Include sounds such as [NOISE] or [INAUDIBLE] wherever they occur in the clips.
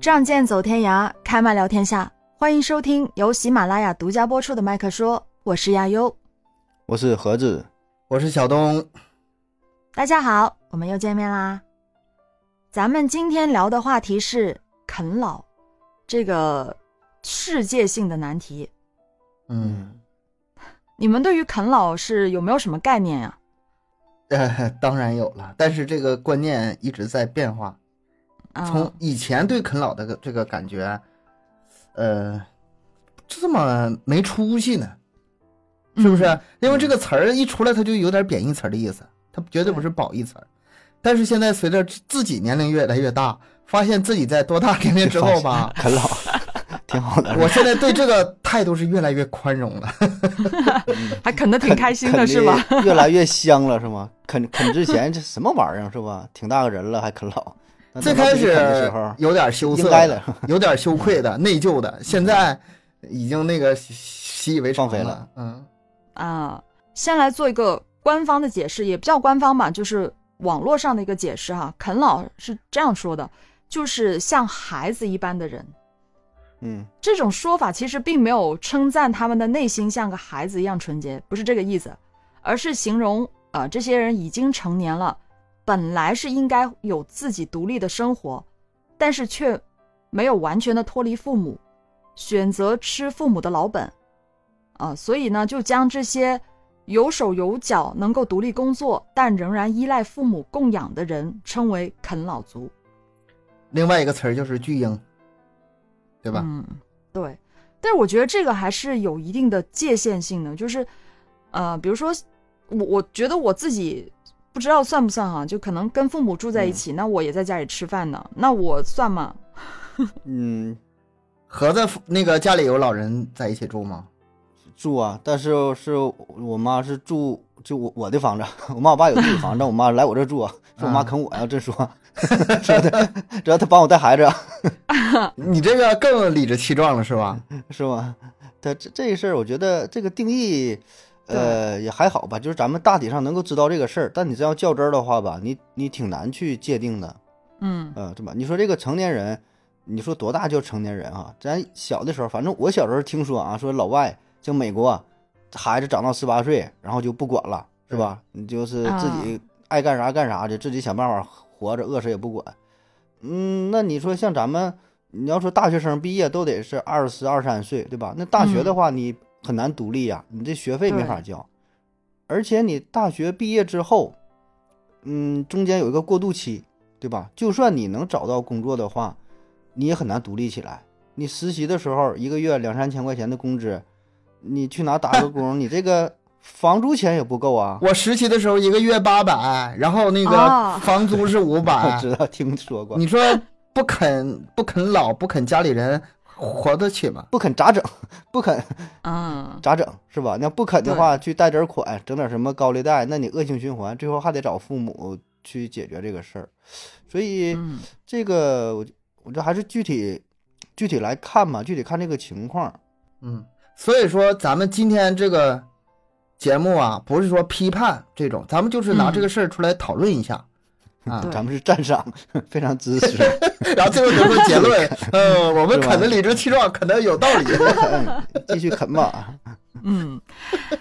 仗剑走天涯，开麦聊天下。欢迎收听由喜马拉雅独家播出的《麦克说》，我是亚优，我是盒子，我是小东。大家好，我们又见面啦。咱们今天聊的话题是啃老，这个世界性的难题。嗯，你们对于啃老是有没有什么概念呀？呃，当然有了，但是这个观念一直在变化。从以前对啃老的这个感觉，呃，这么没出息呢？是不是？因为这个词儿一出来，它就有点贬义词的意思，它绝对不是褒义词儿。但是现在随着自己年龄越来越大，发现自己在多大 [LAUGHS] 年龄之后吧，[LAUGHS] 啃老 [LAUGHS] 挺好的。我现在对这个态度是越来越宽容了，还啃的挺开心的是吧？越来越香了是吗？啃啃之前这什么玩意儿是吧？挺大个人了还啃老。最开始有点羞涩的，[LAUGHS] 有点羞愧的、内疚的，现在已经那个习以为常了。嗯啊，先来做一个官方的解释，也不叫官方吧，就是网络上的一个解释哈。啃老是这样说的，就是像孩子一般的人。嗯，这种说法其实并没有称赞他们的内心像个孩子一样纯洁，不是这个意思，而是形容啊，这些人已经成年了。本来是应该有自己独立的生活，但是却没有完全的脱离父母，选择吃父母的老本，啊，所以呢，就将这些有手有脚、能够独立工作，但仍然依赖父母供养的人称为啃老族。另外一个词儿就是巨婴，对吧？嗯，对。但是我觉得这个还是有一定的界限性的，就是，呃，比如说，我我觉得我自己。不知道算不算哈？就可能跟父母住在一起，那我也在家里吃饭呢，那我算吗？[LAUGHS] 嗯，盒子那个家里有老人在一起住吗？住啊，但是是我妈是住就我我的房子，[LAUGHS] 我妈我爸有自己房子，[LAUGHS] 我妈来我这住，说我妈啃我呀，这说，主要主要他帮我带孩子，你这个更理直气壮了是吧？是吧？他这这事儿，我觉得这个定义。呃，也还好吧，就是咱们大体上能够知道这个事儿，但你真要较真儿的话吧，你你挺难去界定的，嗯，呃，对吧？你说这个成年人，你说多大叫成年人啊？咱小的时候，反正我小时候听说啊，说老外像美国，孩子长到十八岁，然后就不管了，是吧？你就是自己爱干啥干啥去，自己想办法活着，饿死也不管。嗯，那你说像咱们，你要说大学生毕业都得是二十二三岁，对吧？那大学的话，你。很难独立呀，你这学费没法交，而且你大学毕业之后，嗯，中间有一个过渡期，对吧？就算你能找到工作的话，你也很难独立起来。你实习的时候，一个月两三千块钱的工资，你去哪打个工，[LAUGHS] 你这个房租钱也不够啊。我实习的时候一个月八百，然后那个房租是五百，[LAUGHS] 知道听说过。你说不肯不肯老不肯家里人。活得起吗？不肯咋整？[LAUGHS] 不肯，嗯，咋整是吧？那不肯的话，去贷点款，整点什么高利贷，那你恶性循环，最后还得找父母去解决这个事儿。所以，这个我我这还是具体具体来看嘛，具体看这个情况。嗯，所以说咱们今天这个节目啊，不是说批判这种，咱们就是拿这个事儿出来讨论一下。啊，咱们是赞赏，[LAUGHS] 非常支持，[LAUGHS] 然后最后得出结论，[LAUGHS] 嗯，我们啃的理直气壮，啃的有道理，继续啃吧。嗯，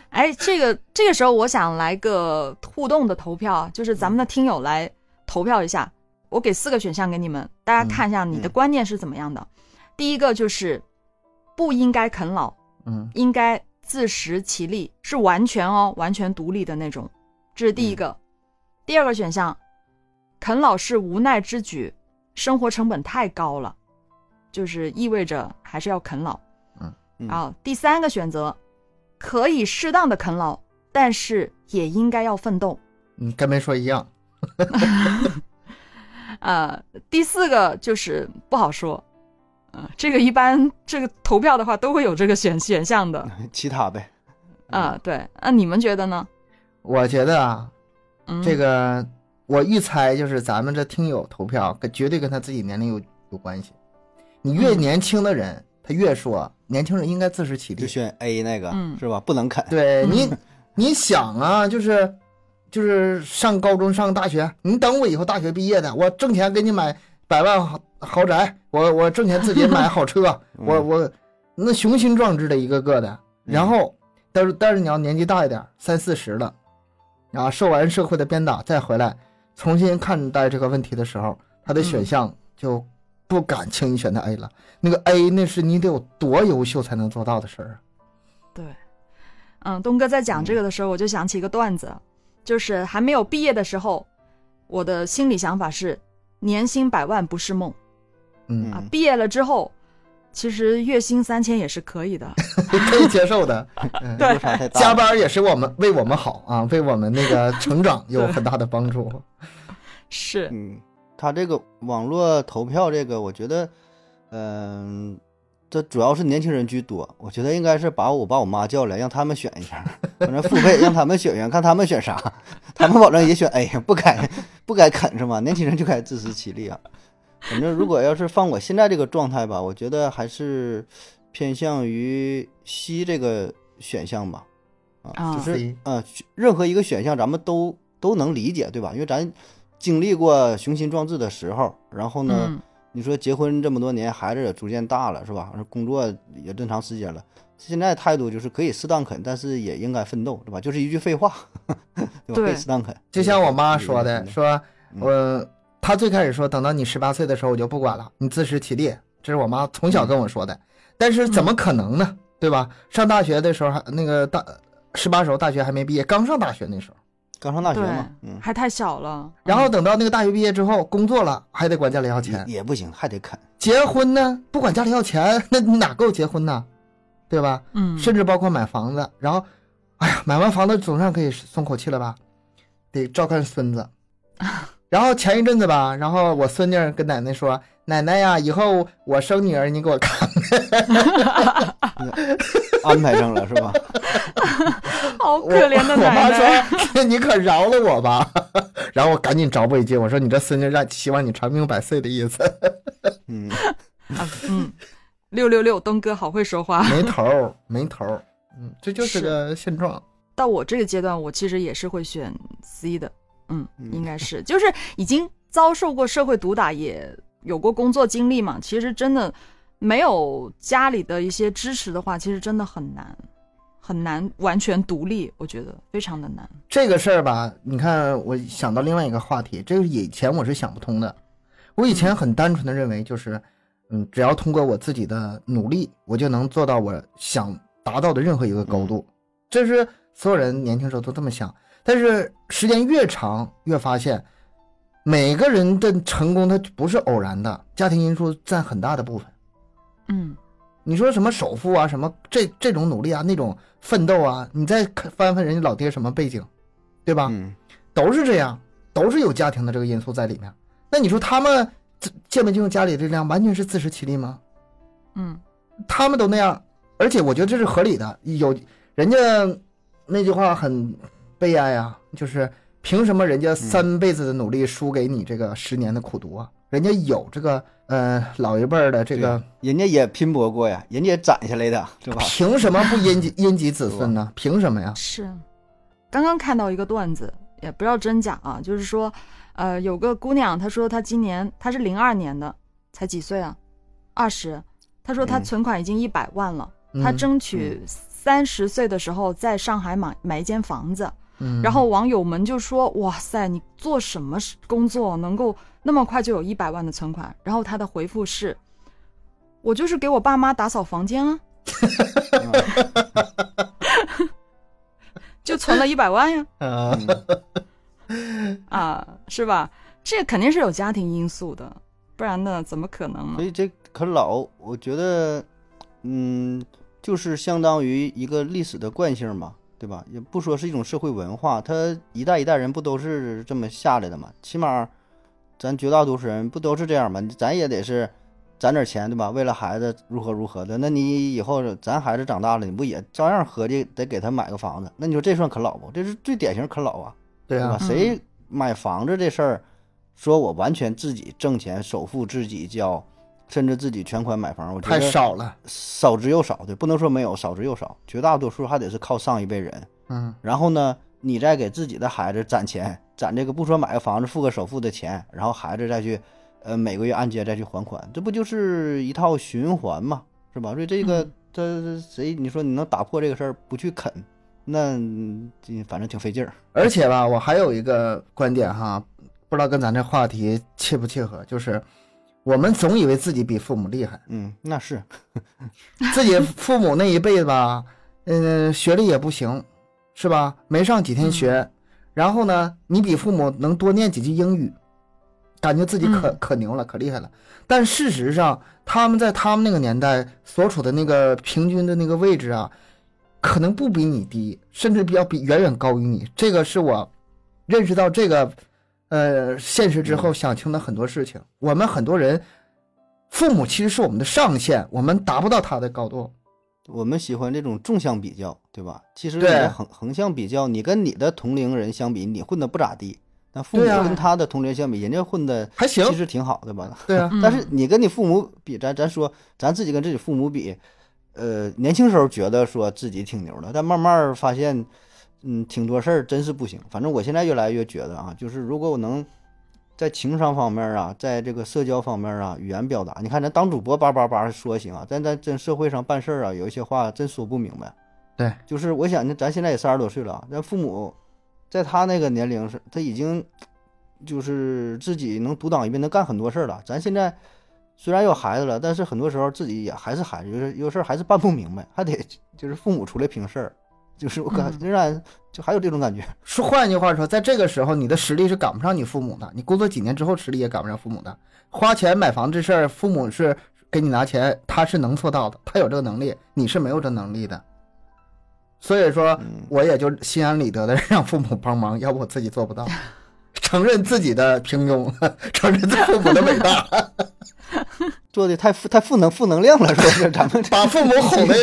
哎，这个这个时候我想来个互动的投票，就是咱们的听友来投票一下，我给四个选项给你们，大家看一下你的观念是怎么样的。第一个就是不应该啃老，嗯，应该自食其力，是完全哦，完全独立的那种，这是第一个。第二个选项。啃老是无奈之举，生活成本太高了，就是意味着还是要啃老。嗯，然后第三个选择，可以适当的啃老，但是也应该要奋斗。嗯，跟没说一样。[LAUGHS] [LAUGHS] 呃，第四个就是不好说。嗯，这个一般这个投票的话都会有这个选选项的。[LAUGHS] 其他呗。啊，对。那你们觉得呢？我觉得啊，这个。我一猜就是咱们这听友投票，跟绝对跟他自己年龄有有关系。你越年轻的人，他越说年轻人应该自食其力，就选 A 那个是吧？不能啃。对你，[LAUGHS] 你想啊，就是就是上高中上大学，你等我以后大学毕业的，我挣钱给你买百万豪宅，我我挣钱自己买好车，[LAUGHS] 我我那雄心壮志的一个个的。然后，但是但是你要年纪大一点，三四十了，啊，受完社会的鞭打再回来，重新看待这个问题的时候，他的选项就不敢轻易选择 A 了。那个 A 那是你得有多优秀才能做到的事儿啊。对，嗯，东哥在讲这个的时候，我就想起一个段子，就是还没有毕业的时候，我的心理想法是年薪百万不是梦，嗯啊，毕业了之后。其实月薪三千也是可以的，可以接受的。[LAUGHS] 对，加班也是我们为我们好啊，[LAUGHS] 为我们那个成长有很大的帮助。是，嗯，他这个网络投票这个，我觉得，嗯，这主要是年轻人居多。我觉得应该是把我爸我妈叫来，让他们选一下，[LAUGHS] 反正付费让他们选选，看他们选啥，他们保证也选 A，不该不该啃是吗？年轻人就该自食其力啊。反正如果要是放我现在这个状态吧，我觉得还是偏向于 C 这个选项吧，啊，就是呃，任何一个选项咱们都都能理解，对吧？因为咱经历过雄心壮志的时候，然后呢，你说结婚这么多年，孩子也逐渐大了，是吧？工作也这么长时间了，现在态度就是可以适当啃，但是也应该奋斗，对吧？就是一句废话，[LAUGHS] 对吧？可以适当啃，就像我妈说的，说我。他最开始说，等到你十八岁的时候，我就不管了，你自食其力。这是我妈从小跟我说的。但是怎么可能呢？对吧？上大学的时候还那个大十八时候，大学还没毕业，刚上大学那时候，刚上大学嘛，嗯，还太小了。然后等到那个大学毕业之后，工作了还得管家里要钱，也不行，还得啃。结婚呢，不管家里要钱，[LAUGHS] 那你哪够结婚呢？对吧？嗯，甚至包括买房子，然后，哎呀，买完房子总算可以松口气了吧？得照看孙子。[LAUGHS] 然后前一阵子吧，然后我孙女跟奶奶说：“奶奶呀，以后我生女儿，你给我看看。[LAUGHS] ”安排上了是吧？[LAUGHS] 好可怜的奶奶。我妈说：[LAUGHS] “你可饶了我吧。”然后我赶紧找补一句：“我说你这孙女让希望你长命百岁的意思。”嗯六六六，东哥好会说话，没头没头嗯，这就是个现状。到我这个阶段，我其实也是会选 C 的。嗯，应该是，就是已经遭受过社会毒打，也有过工作经历嘛。其实真的没有家里的一些支持的话，其实真的很难，很难完全独立。我觉得非常的难。这个事儿吧，你看，我想到另外一个话题，这个以前我是想不通的。我以前很单纯的认为，就是嗯，只要通过我自己的努力，我就能做到我想达到的任何一个高度。这是所有人年轻时候都这么想。但是时间越长，越发现每个人的成功他不是偶然的，家庭因素占很大的部分。嗯，你说什么首富啊，什么这这种努力啊，那种奋斗啊，你再翻翻人家老爹什么背景，对吧？嗯，都是这样，都是有家庭的这个因素在里面。那你说他们借没借用家里的力量，完全是自食其力吗？嗯，他们都那样，而且我觉得这是合理的。有人家那句话很。悲哀啊！就是凭什么人家三辈子的努力输给你这个十年的苦读啊？人家有这个呃老一辈的这个，人家也拼搏过呀，人家也攒下来的，是吧？凭什么不荫及 [LAUGHS] 荫及子孙呢？凭什么呀？是，刚刚看到一个段子，也不知道真假啊，就是说，呃，有个姑娘，她说她今年她是零二年的，才几岁啊？二十。她说她存款已经一百万了，她争取三十岁的时候在上海买买一间房子。然后网友们就说：“哇塞，你做什么工作能够那么快就有一百万的存款？”然后他的回复是：“我就是给我爸妈打扫房间啊，[LAUGHS] 就存了一百万呀。[LAUGHS] ” [LAUGHS] 啊，是吧？这肯定是有家庭因素的，不然呢，怎么可能呢？所以这可老，我觉得，嗯，就是相当于一个历史的惯性嘛。对吧？也不说是一种社会文化，他一代一代人不都是这么下来的嘛？起码，咱绝大多数人不都是这样嘛？咱也得是攒点钱，对吧？为了孩子如何如何的。那你以后咱孩子长大了，你不也照样合计得给他买个房子？那你说这算啃老不？这是最典型啃老啊，对吧？谁买房子这事儿，说我完全自己挣钱，首付自己交。甚至自己全款买房，我觉得太少了，少之又少。对，不能说没有，少之又少。绝大多数还得是靠上一辈人。嗯，然后呢，你再给自己的孩子攒钱，攒这个不说买个房子付个首付的钱，然后孩子再去呃每个月按揭再去还款，这不就是一套循环嘛，是吧？所以这个这谁你说你能打破这个事儿不去啃，那这反正挺费劲儿。而且吧，我还有一个观点哈，不知道跟咱这话题切不切合，就是我们总以为自己比父母厉害，嗯，那是 [LAUGHS] [LAUGHS] 自己父母那一辈子吧，嗯，学历也不行，是吧？没上几天学，然后呢，你比父母能多念几句英语，感觉自己可可牛了，可厉害了。但事实上，他们在他们那个年代所处的那个平均的那个位置啊，可能不比你低，甚至比要比远远高于你。这个是我认识到这个呃现实之后想清了很多事情。我们很多人父母其实是我们的上限，我们达不到他的高度。我们喜欢这种纵向比较，对吧？其实横横向比较，你跟你的同龄人相比，你混的不咋地。那父母跟他的同龄相比，人家混的还行其实挺好的吧？对啊，嗯但是你跟你父母比，咱咱说咱自己跟自己父母比，呃，年轻时候觉得说自己挺牛的，但慢慢发现，嗯，挺多事儿真是不行。反正我现在越来越觉得啊，就是如果我能在情商方面啊，在这个社交方面啊，语言表达，你看咱当主播叭叭叭说行啊，但在真社会上办事儿啊，有一些话真说不明白。对，就是我想呢，咱现在也三十多岁了啊，咱父母在他那个年龄是，他已经就是自己能独当一面，能干很多事儿了。咱现在虽然有孩子了，但是很多时候自己也还是孩子，就是有事儿还是办不明白，还得就是父母出来平事儿，就是我感仍然就还有这种感觉。说换句话说，在这个时候，你的实力是赶不上你父母的。你工作几年之后，实力也赶不上父母的。花钱买房这事儿，父母是给你拿钱，他是能做到的，他有这个能力，你是没有这能力的。所以说，嗯，我也就心安理得的让父母帮忙，要不我自己做不到。承认自己的平庸，承认父母的伟大，[LAUGHS] 做的太负太负能负能量了，说是咱们这 [LAUGHS] 把父母哄的，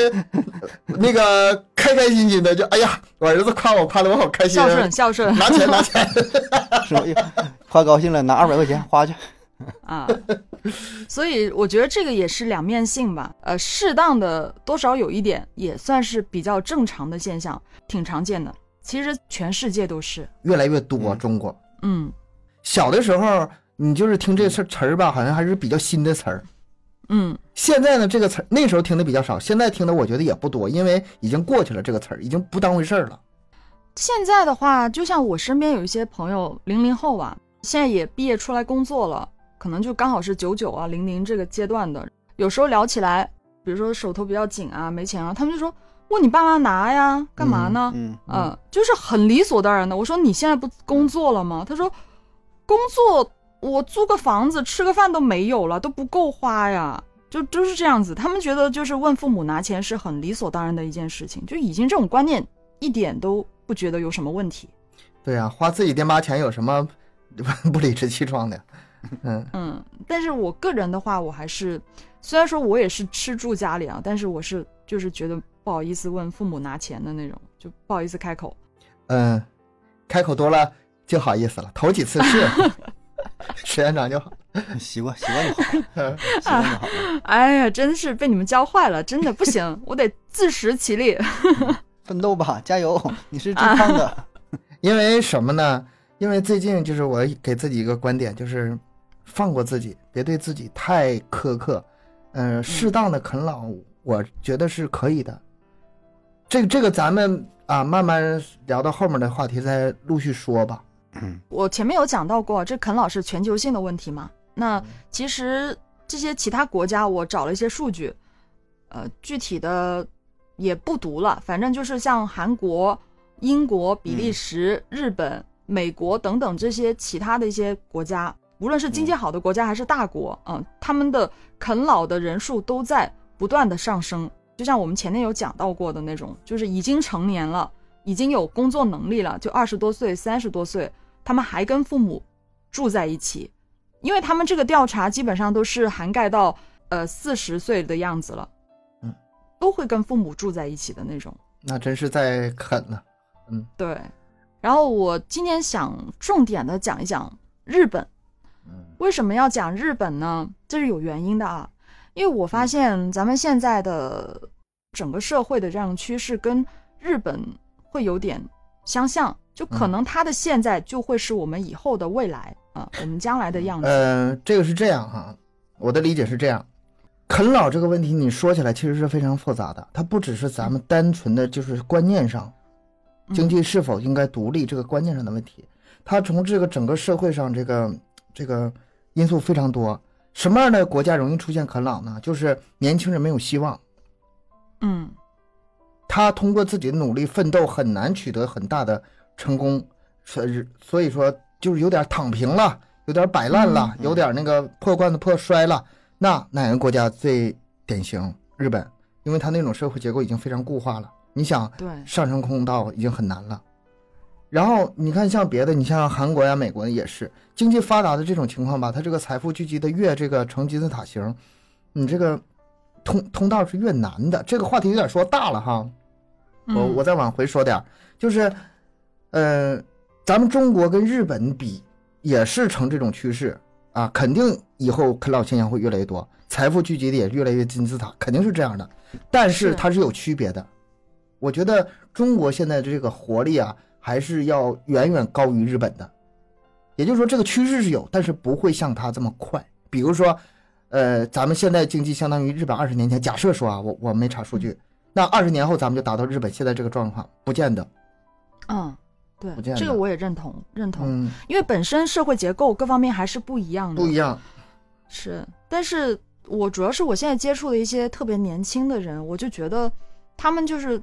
那个开开心心的，就哎呀，我儿子夸我，夸的我好开心，孝顺孝顺拿钱拿钱。[LAUGHS] 是吧？哎花高兴了，拿二百块钱花去。[LAUGHS] 啊，所以我觉得这个也是两面性吧。呃，适当的多少有一点，也算是比较正常的现象，挺常见的。其实全世界都是，越来越多，嗯中国。嗯小的时候，你就是听这词词儿吧，好像还是比较新的词儿。嗯现在呢，这个词儿那时候听的比较少，现在听的我觉得也不多，因为已经过去了，这个词儿已经不当回事儿了。现在的话，就像我身边有一些朋友，零零后啊，现在也毕业出来工作了，可能就刚好是九九啊、零零这个阶段的。有时候聊起来，比如说手头比较紧啊、没钱啊，他们就说问你爸妈拿呀，干嘛呢？嗯嗯，就是很理所当然的。我说你现在不工作了吗？他说工作我租个房子吃个饭都没有了，都不够花呀。就就是这样子，他们觉得就是问父母拿钱是很理所当然的一件事情，就已经这种观念一点都不觉得有什么问题。对呀、花自己爹妈钱有什么 [LAUGHS] 不理直气壮的？嗯，嗯，但是我个人的话，我还是虽然说我也是吃住家里啊，但是我是就是觉得不好意思问父母拿钱的那种，就不好意思开口。嗯，开口多了就好意思了，头几次是，[LAUGHS] [LAUGHS] 时间长就好。[LAUGHS] 习惯习惯就好，[LAUGHS] 习惯就好了。哎呀，真是被你们教坏了，真的不行，我得自食其力。奋斗吧，加油！你是最胖的。因为什么呢？因为最近就是我给自己一个观点，就是放过自己，别对自己太苛刻。嗯、适当的啃老，我觉得是可以的。这个这个咱们啊，慢慢聊到后面的话题再陆续说吧。[CLEARS THROAT] 我前面有讲到过，这啃老是全球性的问题嘛。那其实这些其他国家，我找了一些数据，呃，具体的也不读了，反正就是像韩国、英国、比利时、日本、美国等等这些其他的一些国家，无论是经济好的国家还是大国，嗯、他们的啃老的人数都在不断的上升。就像我们前面有讲到过的那种，就是已经成年了，已经有工作能力了，就二十多岁、三十多岁，他们还跟父母住在一起，因为他们这个调查基本上都是涵盖到呃四十岁的样子了，嗯，都会跟父母住在一起的那种。那真是在啃呢。对，然后我今天想重点的讲一讲日本。嗯为什么要讲日本呢？这是有原因的啊，因为我发现咱们现在的整个社会的这样趋势跟日本会有点相像，就可能他的现在就会是我们以后的未来啊，我们将来的样子。呃，这个是这样哈，我的理解是这样，啃老这个问题你说起来其实是非常复杂的，它不只是咱们单纯的就是观念上，经济是否应该独立这个观念上的问题，它从这个整个社会上这个这个因素非常多。什么样的国家容易出现啃老呢？就是年轻人没有希望，嗯，他通过自己的努力奋斗很难取得很大的。成功，所以所以说就是有点躺平了，有点摆烂了，有点那个破罐子破摔了。那哪个国家最典型？日本，因为它那种社会结构已经非常固化了。你想，对上升通道已经很难了。然后你看像别的，你像韩国呀、美国也是经济发达的这种情况吧，它这个财富聚集的越这个成金字塔形，你这个通通道是越难的。这个话题有点说大了哈，我我再往回说点，就是。呃，咱们中国跟日本比，也是呈这种趋势啊，肯定以后啃老现象会越来越多，财富聚集的也越来越金字塔，肯定是这样的。但是它是有区别的，我觉得中国现在的这个活力啊，还是要远远高于日本的。也就是说，这个趋势是有，但是不会像它这么快。比如说，呃，咱们现在经济相当于日本二十年前，假设说啊，我我没查数据，那二十年后咱们就达到日本现在这个状况，不见得。嗯。对，这个我也认同，认同，因为本身社会结构各方面还是不一样的，不一样，是。但是我主要是我现在接触的一些特别年轻的人，我就觉得他们就是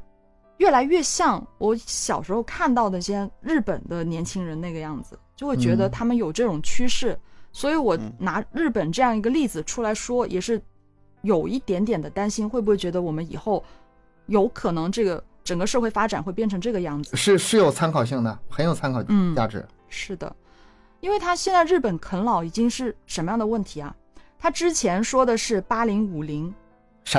越来越像我小时候看到的一些日本的年轻人那个样子，就会觉得他们有这种趋势。所以我拿日本这样一个例子出来说，也是有一点点的担心，会不会觉得我们以后有可能这个。整个社会发展会变成这个样子，是是有参考性的，很有参考价值。是的，因为他现在日本啃老已经是什么样的问题啊？他之前说的是八零五零，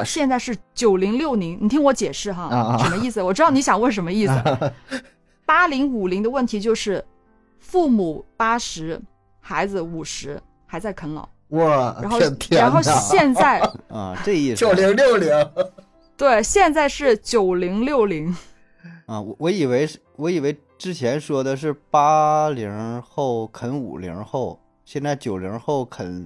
现在是九零六零。你听我解释哈，什么意思？我知道你想问什么意思。[LAUGHS] 八零五零的问题就是父母八十，孩子五十，还在啃老。哇，然后然后现在 [LAUGHS] 啊，这意思九零六零。对，现在是九零六零，啊，我我以为是，我以为之前说的是八零后啃五零后，现在九零后啃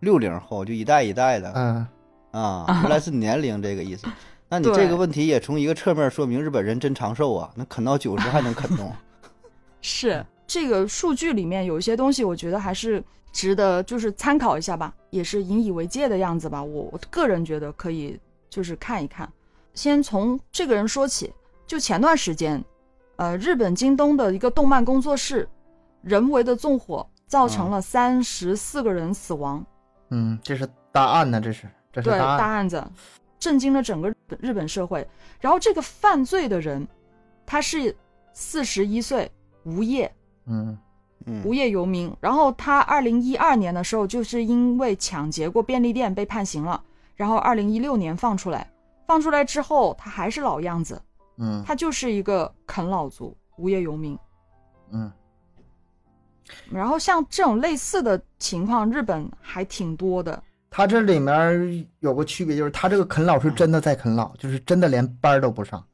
六零后，就一代一代的，嗯，啊，原来是年龄这个意思。那你这个问题也从一个侧面说明日本人真长寿啊，那啃到九十还能啃动。[LAUGHS] 是这个数据里面有一些东西，我觉得还是值得就是参考一下吧，也是引以为戒的样子吧。我我个人觉得可以。就是看一看，先从这个人说起。就前段时间，呃，日本京东的一个动漫工作室人为的纵火，造成了三十四个人死亡。嗯，这是大案呢，这是这是对大案子，震惊了整个日本社会。然后这个犯罪的人，他是四十一岁，无业，嗯嗯，无业游民。然后他二零一二年的时候，就是因为抢劫过便利店被判刑了。然后二零一六年放出来，放出来之后他还是老样子，嗯，他就是一个啃老族、无业游民，嗯。然后像这种类似的情况，日本还挺多的。他这里面有个区别，就是他这个啃老是真的在啃老，就是真的连班都不上，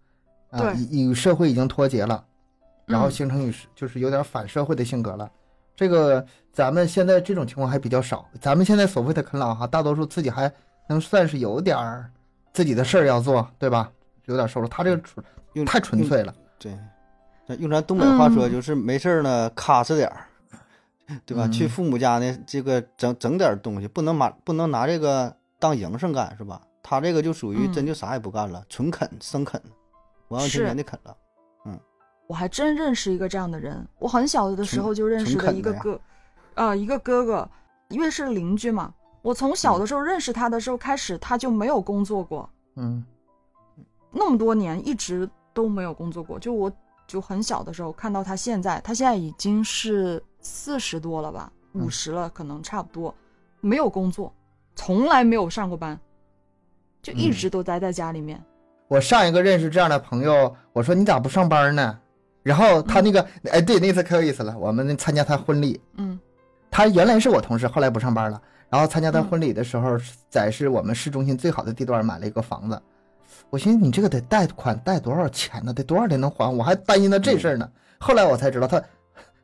对，与社会已经脱节了，然后形成与就是有点反社会的性格了。这个咱们现在这种情况还比较少，咱们现在所谓的啃老哈，大多数自己还。能算是有点儿自己的事儿要做，对吧？有点收入。他这个纯太纯粹了。对，用咱东北话说，就是没事儿呢，咔哧点儿，对吧？去父母家呢，这个整整点东西，不能拿不能拿这个当营生干，是吧？他这个就属于真就啥也不干了，纯啃生啃，完完全全的啃了。嗯，我还真认识一个这样的人，我很小的时候就认识了一个哥，啊，一个哥哥，因为是邻居嘛。我从小的时候认识他的时候开始，他就没有工作过。嗯，那么多年一直都没有工作过。就我就很小的时候看到他，现在他现在已经是四十多了吧，五十了可能差不多，没有工作，从来没有上过班，就一直都待在家里面。我上一个认识这样的朋友，我说你咋不上班呢？然后他那个，哎，对，那次可有意思了，我们参加他婚礼。嗯，他原来是我同事，后来不上班了。然后参加他婚礼的时候，在是我们市中心最好的地段买了一个房子，我寻思你这个得贷款贷多少钱呢？得多少年能还？我还担心他这事儿呢。后来我才知道他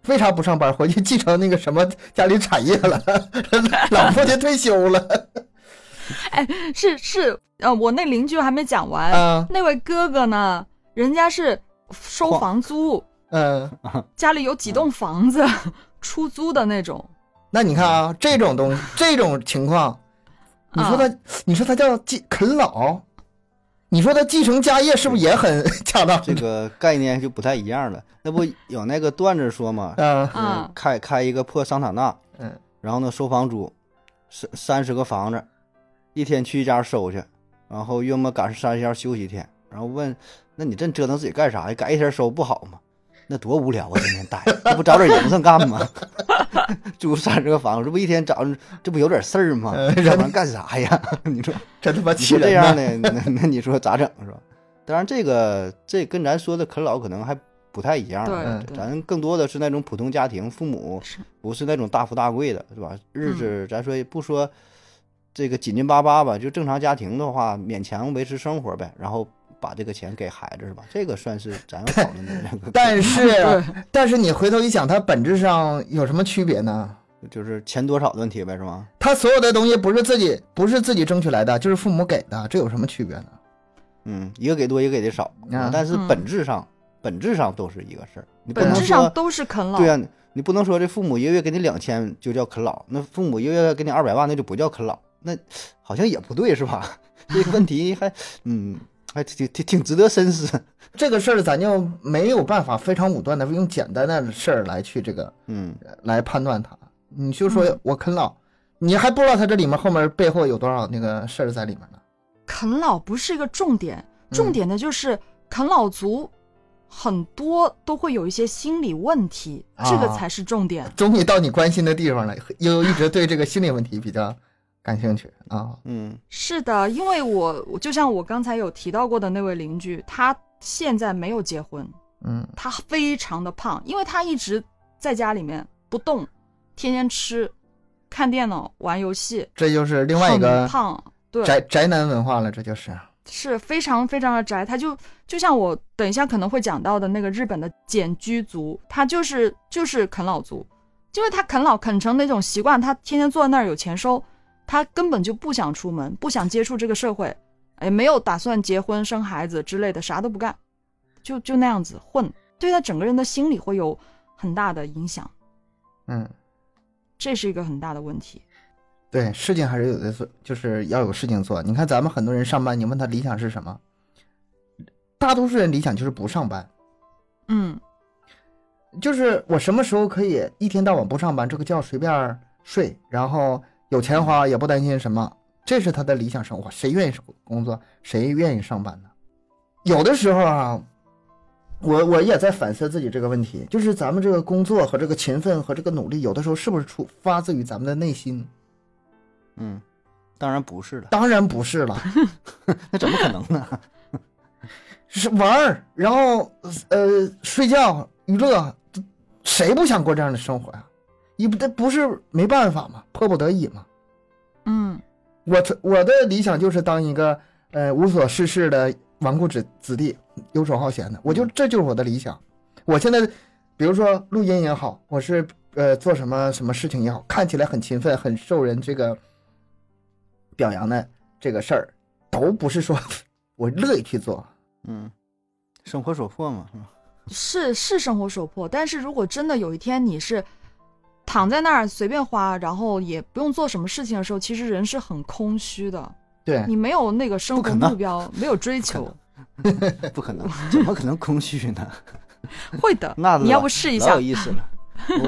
为啥不上班，回去继承那个什么家里产业了，[LAUGHS] 老父亲退休了。[LAUGHS] 哎，是是，呃，我那邻居还没讲完，那位哥哥呢，人家是收房租，嗯，家里有几栋房子 [LAUGHS] 出租的那种。那你看啊，这种东西，[LAUGHS] 这种情况，你说他，你说他叫继啃老，你说他继承家业是不是也很 [LAUGHS] 恰当？这个概念就不太一样了。那不有那个段子说嘛，嗯，开开一个破桑塔纳，嗯，然后呢收房租，三三十个房子，一天去一家收去，然后月末赶上三十天休息一天，然后问，那你这折腾自己干啥呀？赶一天收不好吗？那多无聊啊！天天待，这不找点营生干吗？[LAUGHS] 租三十个房子，这不一天早上，这不有点事儿吗？这玩意干啥呀？[LAUGHS] 你说真他妈气人！这样的，那那你说咋整是吧？当然，这个这跟咱说的啃老可能还不太一样。对，咱更多的是那种普通家庭，父母不是那种大富大贵的，是吧？日子咱说不说这个紧紧巴巴吧，就正常家庭的话，勉强维持生活呗。然后。把这个钱给孩子是吧？这个算是咱要讨论的那个。[LAUGHS] 但是，[LAUGHS] 但是你回头一想，它本质上有什么区别呢？就是钱多少的问题呗，是吗？他所有的东西不是自己不是自己争取来的，就是父母给的，这有什么区别呢？嗯，一个给多，一个给的少，但是本质上本质上都是一个事儿。本质上都是啃老。对呀，你不能说这父母一个月给你两千就叫啃老，那父母一个月给你二百万那就不叫啃老，那好像也不对是吧？[LAUGHS] 这个问题还嗯。还挺挺挺值得深思，[LAUGHS] 这个事儿咱就没有办法非常武断的用简单的事儿来去这个，嗯，来判断它。你就说我啃老，你还不知道他这里面后面背后有多少那个事儿在里面呢？啃老不是一个重点，重点的就是啃老族很多都会有一些心理问题，这个才是重点。终于到你关心的地方了，悠悠一直对这个心理问题比较。感兴趣啊，嗯，是的，因为我就像我刚才有提到过的那位邻居，他现在没有结婚，嗯，他非常的胖，因为他一直在家里面不动，天天吃，看电脑，玩游戏，这就是另外一个胖，对，宅宅男文化了，这就是。是非常非常的宅，他就就像我等一下可能会讲到的那个日本的简居族，他就是就是啃老族，因为他啃老啃成那种习惯，他天天坐在那儿有钱收。他根本就不想出门，不想接触这个社会，也没有打算结婚生孩子之类的，啥都不干，就就那样子混，对他整个人的心理会有很大的影响。嗯，这是一个很大的问题。对，事情还是有的做，就是要有事情做。你看咱们很多人上班，你问他理想是什么？大多数人理想就是不上班。嗯，就是我什么时候可以一天到晚不上班，这个觉随便睡，然后。有钱花也不担心什么，这是他的理想生活。谁愿意工作？谁愿意上班呢？有的时候啊，我我也在反思自己这个问题，就是咱们这个工作和这个勤奋和这个努力，有的时候是不是出发自于咱们的内心？嗯，当然不是了，[LAUGHS] 当然不是了，那怎么可能呢？[LAUGHS] 是玩儿，然后呃睡觉娱乐，谁不想过这样的生活呀？你不，这不是没办法嘛？迫不得已嘛？嗯，我我的理想就是当一个呃无所事事的纨绔子子弟，游手好闲的。我就这就是我的理想。我现在，比如说录音也好，我是呃做什么什么事情也好，看起来很勤奋、很受人这个表扬的这个事儿，都不是说我乐意去做。嗯，生活所迫嘛，是是生活所迫。但是如果真的有一天你是。躺在那儿随便花，然后也不用做什么事情的时候，其实人是很空虚的。对你没有那个生活目标，没有追求，不可能，[LAUGHS] 怎么可能空虚呢？会的，[LAUGHS] 那你要不试一下？有意思了。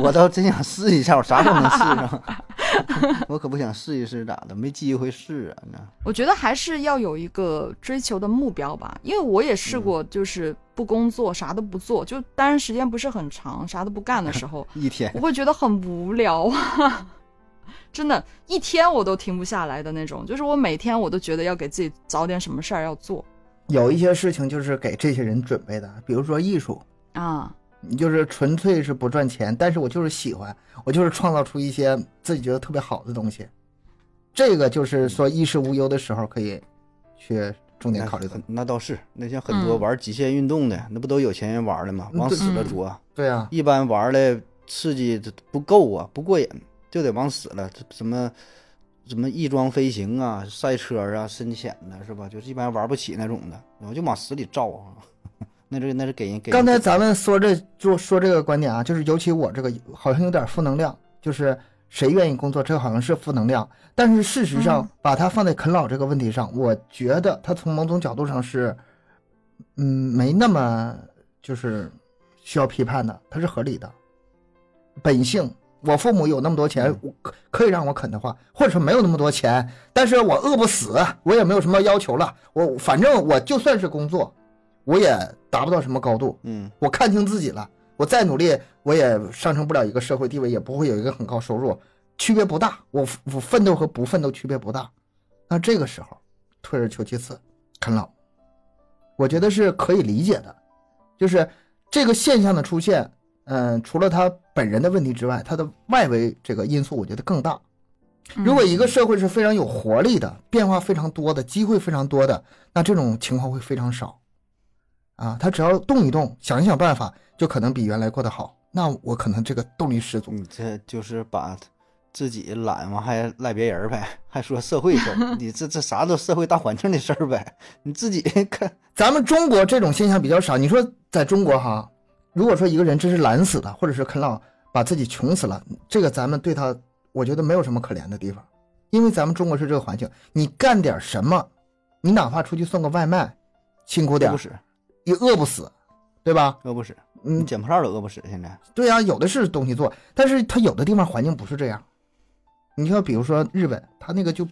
我倒真想试一下，我啥时候能试上？[LAUGHS] [LAUGHS] 我可不想试一试咋的，没机会试啊！那我觉得还是要有一个追求的目标吧，因为我也试过，就是不工作，啥都不做，就当然时间不是很长，啥都不干的时候，[LAUGHS] 一天我会觉得很无聊啊，[LAUGHS] 真的，一天我都停不下来的那种，就是我每天我都觉得要给自己找点什么事儿要做。有一些事情就是给这些人准备的，比如说艺术啊。你就是纯粹是不赚钱，但是我就是喜欢，我就是创造出一些自己觉得特别好的东西，这个就是说衣食无忧的时候可以去重点考虑的。那倒是，那像很多玩极限运动的，那不都有钱人玩的吗？往死了作。对啊，一般玩的刺激不够啊，不过瘾，就得往死了。什么什么翼装飞行啊、赛车啊、深潜的，是吧？就是一般玩不起那种的，然后就往死里造啊。那这那是给人给。刚才咱们说这就说这个观点啊，就是尤其我这个好像有点负能量，就是谁愿意工作，这好像是负能量。但是事实上，把它放在啃老这个问题上，我觉得它从某种角度上是，嗯，没那么就是需要批判的，它是合理的。本性，我父母有那么多钱，我可以让我啃的话，或者说没有那么多钱，但是我饿不死，我也没有什么要求了，我反正我就算是工作。我也达不到什么高度，嗯，我看清自己了，我再努力，我也上升不了一个社会地位，也不会有一个很高收入，区别不大，我我奋斗和不奋斗区别不大，那这个时候退而求其次，啃老，我觉得是可以理解的，就是这个现象的出现，嗯，除了他本人的问题之外，他的外围这个因素我觉得更大。如果一个社会是非常有活力的，变化非常多的，机会非常多的，那这种情况会非常少。啊，他只要动一动，想一想办法，就可能比原来过得好。那我可能这个动力十足。你这就是把自己懒嘛，还赖别人呗，还说社会事儿。你这这啥都社会大环境的事儿呗。你自己看，咱们中国这种现象比较少。你说在中国哈，如果说一个人真是懒死了，或者是啃老把自己穷死了，这个咱们对他，我觉得没有什么可怜的地方，因为咱们中国是这个环境。你干点什么，你哪怕出去送个外卖，辛苦点不是。也饿不死，对吧？饿不死，嗯，捡破烂都饿不死。现在对呀，有的是东西做，但是它有的地方环境不是这样。你说，比如说日本，它那个就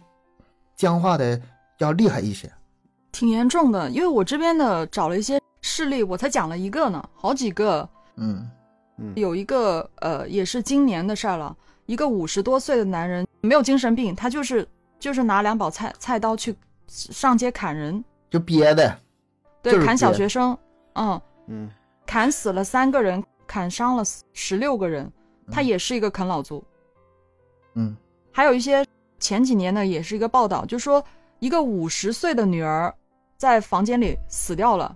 僵化的要厉害一些，挺严重的。因为我这边的找了一些事例，我才讲了一个呢，好几个。嗯嗯，有一个呃，也是今年的事儿了。一个五十多岁的男人，没有精神病，他就是就是拿两把菜菜刀去上街砍人，就憋的。对，砍小学生，嗯嗯，砍死了三个人，砍伤了十六个人，他也是一个啃老族，嗯，还有一些前几年呢，也是一个报道，就说一个五十岁的女儿在房间里死掉了，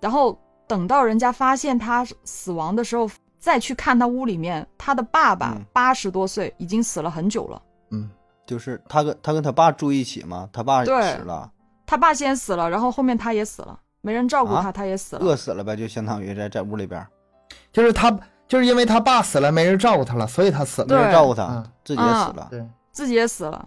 然后等到人家发现她死亡的时候，再去看她屋里面，她的爸爸八十多岁，已经死了很久了，嗯，就是他跟他跟他爸住一起嘛，他爸死了，他爸先死了，然后后面他也死了。没人照顾他，他也死了，饿死了呗，就相当于在在屋里边，就是他就是因为他爸死了，没人照顾他了，所以他死了，没人照顾他，自己也死了，对，自己也死了，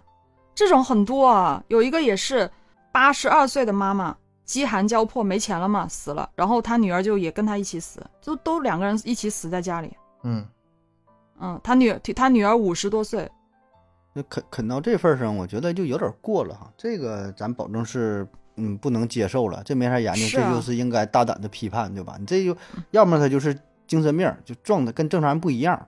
这种很多啊，有一个也是八十二岁的妈妈，饥寒交迫，没钱了嘛，死了，然后他女儿就也跟他一起死，就都两个人一起死在家里，嗯，嗯，他女他女儿五十多岁，那啃啃到这份上，我觉得就有点过了哈，这个咱保证是。嗯，不能接受了，这没啥研究，这就是应该大胆的批判，对吧？你这就要么他就是精神病，就状态跟正常人不一样；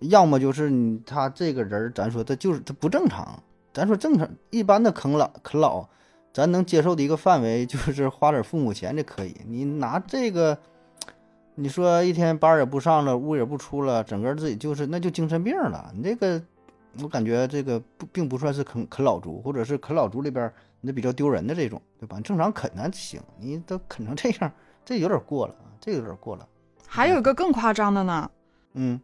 要么就是你他这个人，咱说他就是他不正常。咱说正常一般的啃老啃老，咱能接受的一个范围 [LAUGHS] 就是花点父母钱这可以。你拿这个，你说一天班也不上了，屋也不出了，整个自己就是那就精神病了。你这个，我感觉这个不并不算是啃啃老族，或者是啃老族里边。那比较丢人的这种，对吧？你正常啃那行，你都啃成这样，这有点过了啊，这有点过了。还有一个更夸张的呢，嗯，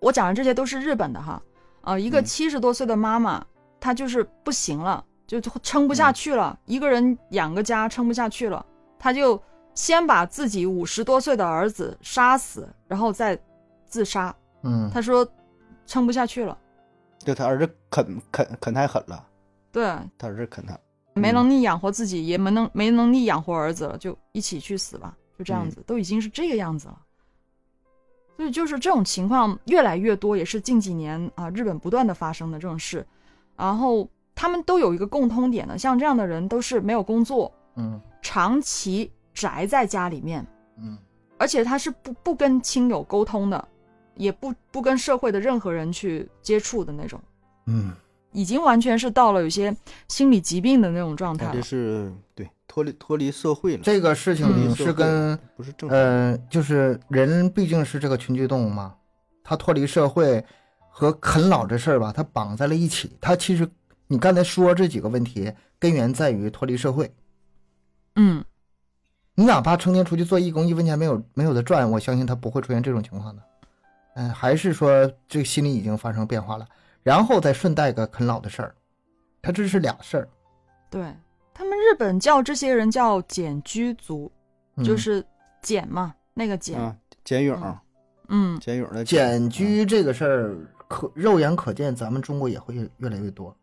我讲的这些都是日本的哈，啊，一个七十多岁的妈妈，她就是不行了，就撑不下去了，一个人养个家撑不下去了，她就先把自己五十多岁的儿子杀死，然后再自杀。嗯，她说撑不下去了，就他儿子啃啃啃太狠了，对，他儿子啃他。没能力养活自己，也没能没能力养活儿子了，就一起去死吧，就这样子，都已经是这个样子了。所以就是这种情况越来越多，也是近几年啊日本不断的发生的这种事。然后他们都有一个共通点的，像这样的人都是没有工作，嗯，长期宅在家里面，嗯，而且他是不不跟亲友沟通的，也不不跟社会的任何人去接触的那种，嗯。已经完全是到了有些心理疾病的那种状态这是对脱离脱离社会了。这个事情是跟不是正呃，就是人毕竟是这个群居动物嘛，他脱离社会和啃老这事儿吧，他绑在了一起。他其实你刚才说这几个问题，根源在于脱离社会。嗯，你哪怕成天出去做义工，一分钱没有没有的赚，我相信他不会出现这种情况的。嗯，还是说这个心理已经发生变化了，然后再顺带个啃老的事儿，他这是俩事儿。对他们日本叫这些人叫简居族，嗯。就是简嘛，那个简，啊，简勇，嗯，简勇的简居这个事儿，可肉眼可见，咱们中国也会越越来越多。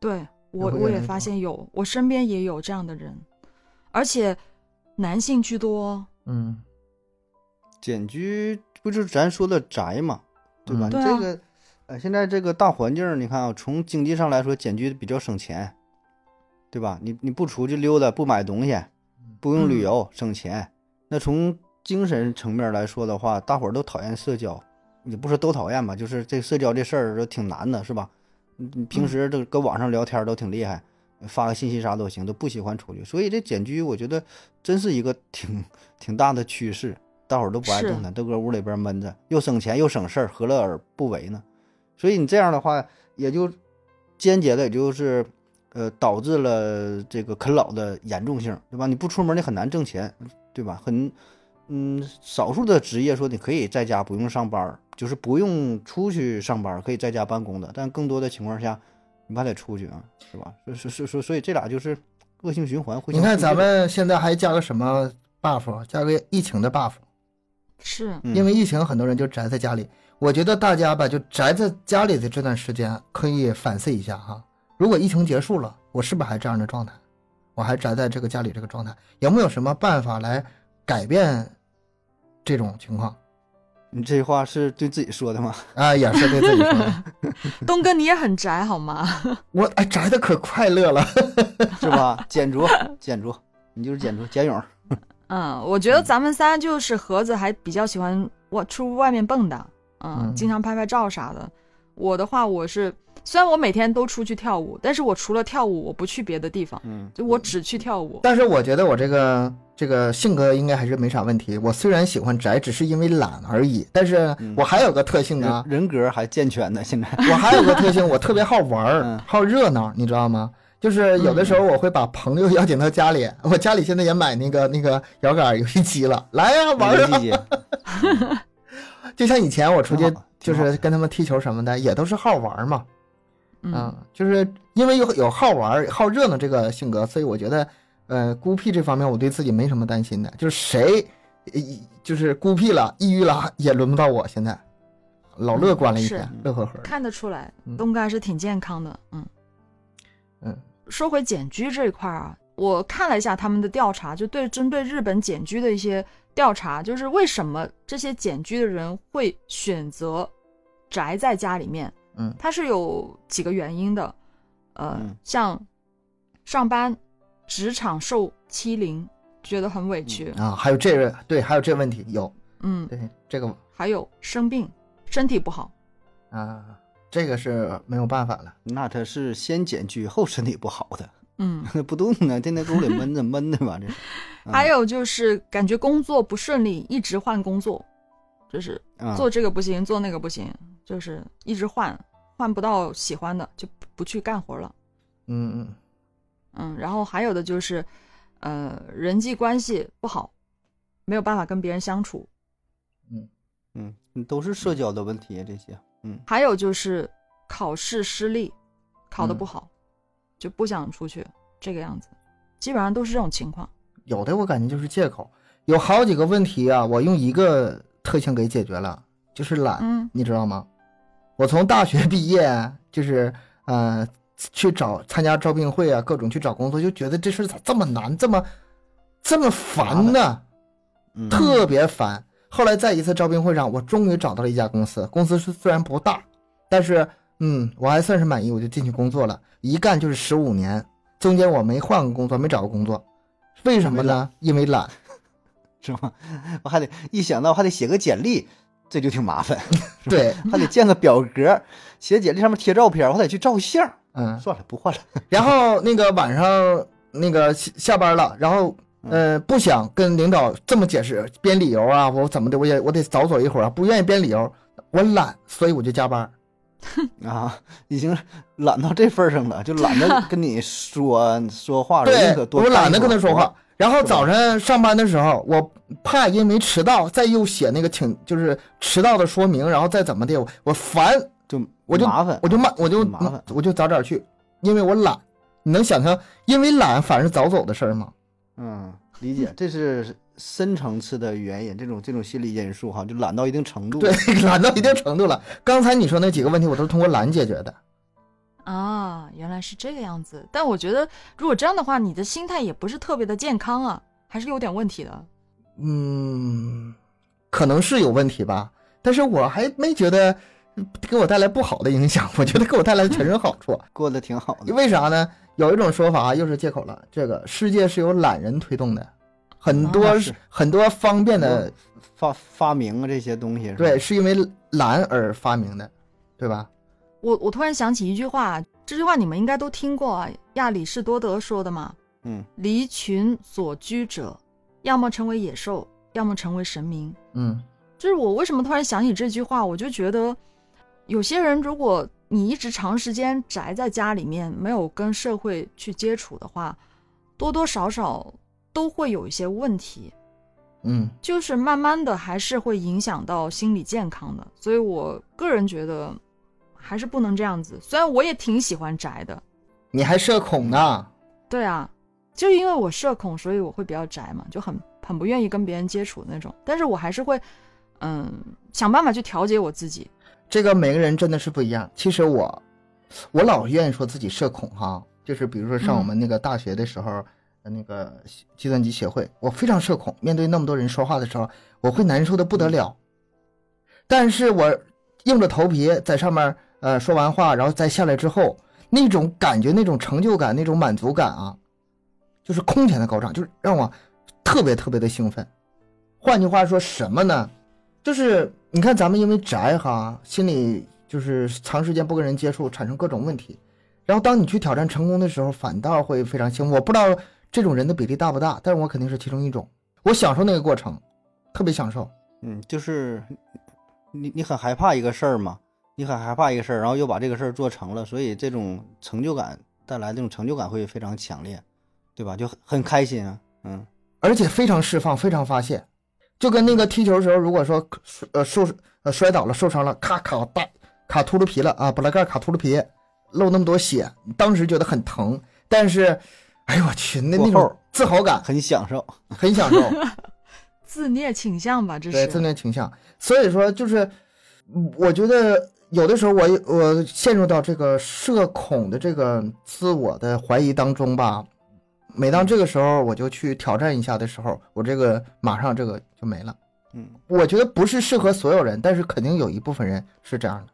对我越越我也发现有，我身边也有这样的人，而且男性居多，嗯。简居不就是咱说的宅嘛，对吧？嗯。对啊。这个，呃，现在这个大环境，你看啊，从经济上来说，简居比较省钱，对吧？你你不出去溜达，不买东西，不用旅嗯游，省钱。那从精神层面来说的话，大伙儿都讨厌社交，也不是都讨厌吧，就是这社交这事儿都挺难的，是吧？你你平时这搁网上聊天都挺厉害，发个信息啥都行，都不喜欢出去。所以这简居，我觉得真是一个挺 [LAUGHS] 挺大的趋势，大伙儿都不爱动弹，都搁屋里边闷着，又省钱又省事儿，何乐而不为呢？所以你这样的话，也就间接的，也就是呃导致了这个啃老的严重性，对吧？你不出门，你很难挣钱，对吧？很嗯，少数的职业说你可以在家不用上班，就是不用出去上班，可以在家办公的，但更多的情况下，你还得出去啊，是吧？所所所所所以这俩就是恶性循环。互你看咱们现在还加个什么 buff？加个疫情的 buff，是，嗯因为疫情很多人就宅在家里。我觉得大家吧，就宅在家里的这段时间，可以反思一下哈。如果疫情结束了，我是不是还这样的状态？我还宅在这个家里这个状态，有没有什么办法来改变这种情况？你这话是对自己说的吗？啊，也是对自己说的。东哥你也很宅好吗？我哎，宅的可快乐了。[LAUGHS] 是吧？简竹，简竹，你就是简竹，简勇。嗯，我觉得咱们仨就是盒子还比较喜欢我出外面蹦的，嗯，嗯经常拍拍照啥的。我的话，我是虽然我每天都出去跳舞，但是我除了跳舞，我不去别的地方，嗯，就我只去跳舞。但是我觉得我这个这个性格应该还是没啥问题。我虽然喜欢宅，只是因为懒而已。但是嗯我还有个特性人啊，人格还健全呢，现在。我还有个特性，[LAUGHS] 我特别好玩儿嗯，好热闹，你知道吗？就是有的时候我会把朋友邀请到家里，我家里现在也买那个那个摇杆游戏机了，来呀、玩啊！[LAUGHS] 就像以前我出去就是跟他们踢球什么的，也都是好玩嘛。嗯，啊，就是因为有有好玩、好热闹这个性格，所以我觉得，呃，孤僻这方面我对自己没什么担心的。就是谁，呃就是孤僻了、抑郁了，也轮不到我。现在老乐观了一是天，乐呵呵。看得出来嗯，东哥还是挺健康的。嗯嗯，说回简居这一块啊，我看了一下他们的调查，就对针对日本简居的一些调查，就是为什么这些简居的人会选择宅在家里面？嗯。它是有几个原因的，呃，嗯。像上班、职场受欺凌，觉得很委屈，啊，还有这个对，还有这个问题有，嗯，对这个。还有生病，身体不好，啊，这个是没有办法了。那他是先减居后身体不好的，嗯，[LAUGHS] 不动呢，天天搁屋里闷着闷的吧，这 [LAUGHS] 还有就是感觉工作不顺利，一直换工作，就是啊。做这个不行，做那个不行，就是一直换，换不到喜欢的就不不去干活了。嗯嗯。嗯，然后还有的就是，呃，人际关系不好，没有办法跟别人相处。嗯嗯，都是社交的问题，这些。嗯。还有就是考试失利，考得嗯不好，就不想出去，这个样子，基本上都是这种情况。有的我感觉就是借口，有好几个问题啊，我用一个特性给解决了，就是懒。嗯你知道吗？我从大学毕业，就是呃去找参加招聘会啊，各种去找工作，就觉得这事咋这么难，这么这么烦呢？嗯，特别烦。后来在一次招聘会上，我终于找到了一家公司，公司是虽然不大，但是嗯，我还算是满意，我就进去工作了，一干就是十五年，中间我没换过工作，没找过工作，为什么呢？因为懒。[LAUGHS] 是吗？我还得一想到还得写个简历，这就挺麻烦，[LAUGHS] 对，[LAUGHS] 还得建个表格，写简历上面贴照片，我还得去照相。嗯，算了，不换了。然后那个晚上那个下下班了，然后呃不想跟领导这么解释，编理由啊，我怎么的，我也我得早走一会儿啊，不愿意编理由，我懒，所以我就加班。[LAUGHS] 啊，已经懒到这份儿上了，就懒得跟你说 [LAUGHS] 说话了，对宁可，多我懒得跟他说话。然后早晨上班的时候，我怕因为迟到再又写那个请就是迟到的说明，然后再怎么的，我烦，就我就麻烦，我就慢，我就麻烦，我就早点去，因为我懒。你能想象，因为懒反而早走的事儿吗？嗯，理解，这是深层次的原因，这种这种心理因素哈，就懒到一定程度。对，[LAUGHS] 懒到一定程度了。刚才你说那几个问题，我都是通过懒解决的。啊，原来是这个样子。但我觉得，如果这样的话，你的心态也不是特别的健康啊，还是有点问题的。嗯，可能是有问题吧，但是我还没觉得给我带来不好的影响，[LAUGHS] 我觉得给我带来的全是好处，[LAUGHS] 过得挺好的。为啥呢？有一种说法又是借口了，这个世界是由懒人推动的，很多很多方便的发发明啊这些东西，对，是因为懒而发明的，对吧？我我突然想起一句话，这句话你们应该都听过啊，亚里士多德说的嘛。嗯，离群所居者，要么成为野兽，要么成为神明。嗯，就是我为什么突然想起这句话，我就觉得，有些人如果你一直长时间宅在家里面，没有跟社会去接触的话，多多少少都会有一些问题。嗯，就是慢慢的还是会影响到心理健康的，所以我个人觉得。还是不能这样子。虽然我也挺喜欢宅的，你还社恐呢？对啊，就因为我社恐，所以我会比较宅嘛，就很很不愿意跟别人接触那种。但是我还是会，嗯，想办法去调节我自己。这个每个人真的是不一样。其实我，我老愿意说自己社恐哈，就是比如说上我们那个大学的时候，那个计算机协会，我非常社恐，面对那么多人说话的时候，我会难受的不得了。但是我硬着头皮在上面。呃，说完话，然后再下来之后，那种感觉，那种成就感，那种满足感啊，就是空前的高涨，就是让我特别特别的兴奋。换句话说什么呢？就是你看咱们因为宅哈，心里就是长时间不跟人接触，产生各种问题。然后当你去挑战成功的时候，反倒会非常兴奋。我不知道这种人的比例大不大，但是我肯定是其中一种。我享受那个过程，特别享受。嗯，就是你你很害怕一个事儿嘛？你很害怕一个事儿，然后又把这个事儿做成了，所以这种成就感带来这种成就感会非常强烈，对吧？就很很开心啊，嗯，而且非常释放，非常发泄，就跟那个踢球的时候，如果说呃受呃摔倒了受伤了，咔卡大卡秃噜皮了啊，把拉盖卡秃噜皮，漏那么多血，当时觉得很疼，但是，哎呦我去，那那种自豪感很享受，很享受，[LAUGHS] 自虐倾向吧，这是对自虐倾向，所以说就是我觉得。有的时候，我我陷入到这个社恐的这个自我的怀疑当中吧。每当这个时候，我就去挑战一下的时候，我这个马上这个就没了。嗯，我觉得不是适合所有人，但是肯定有一部分人是这样的。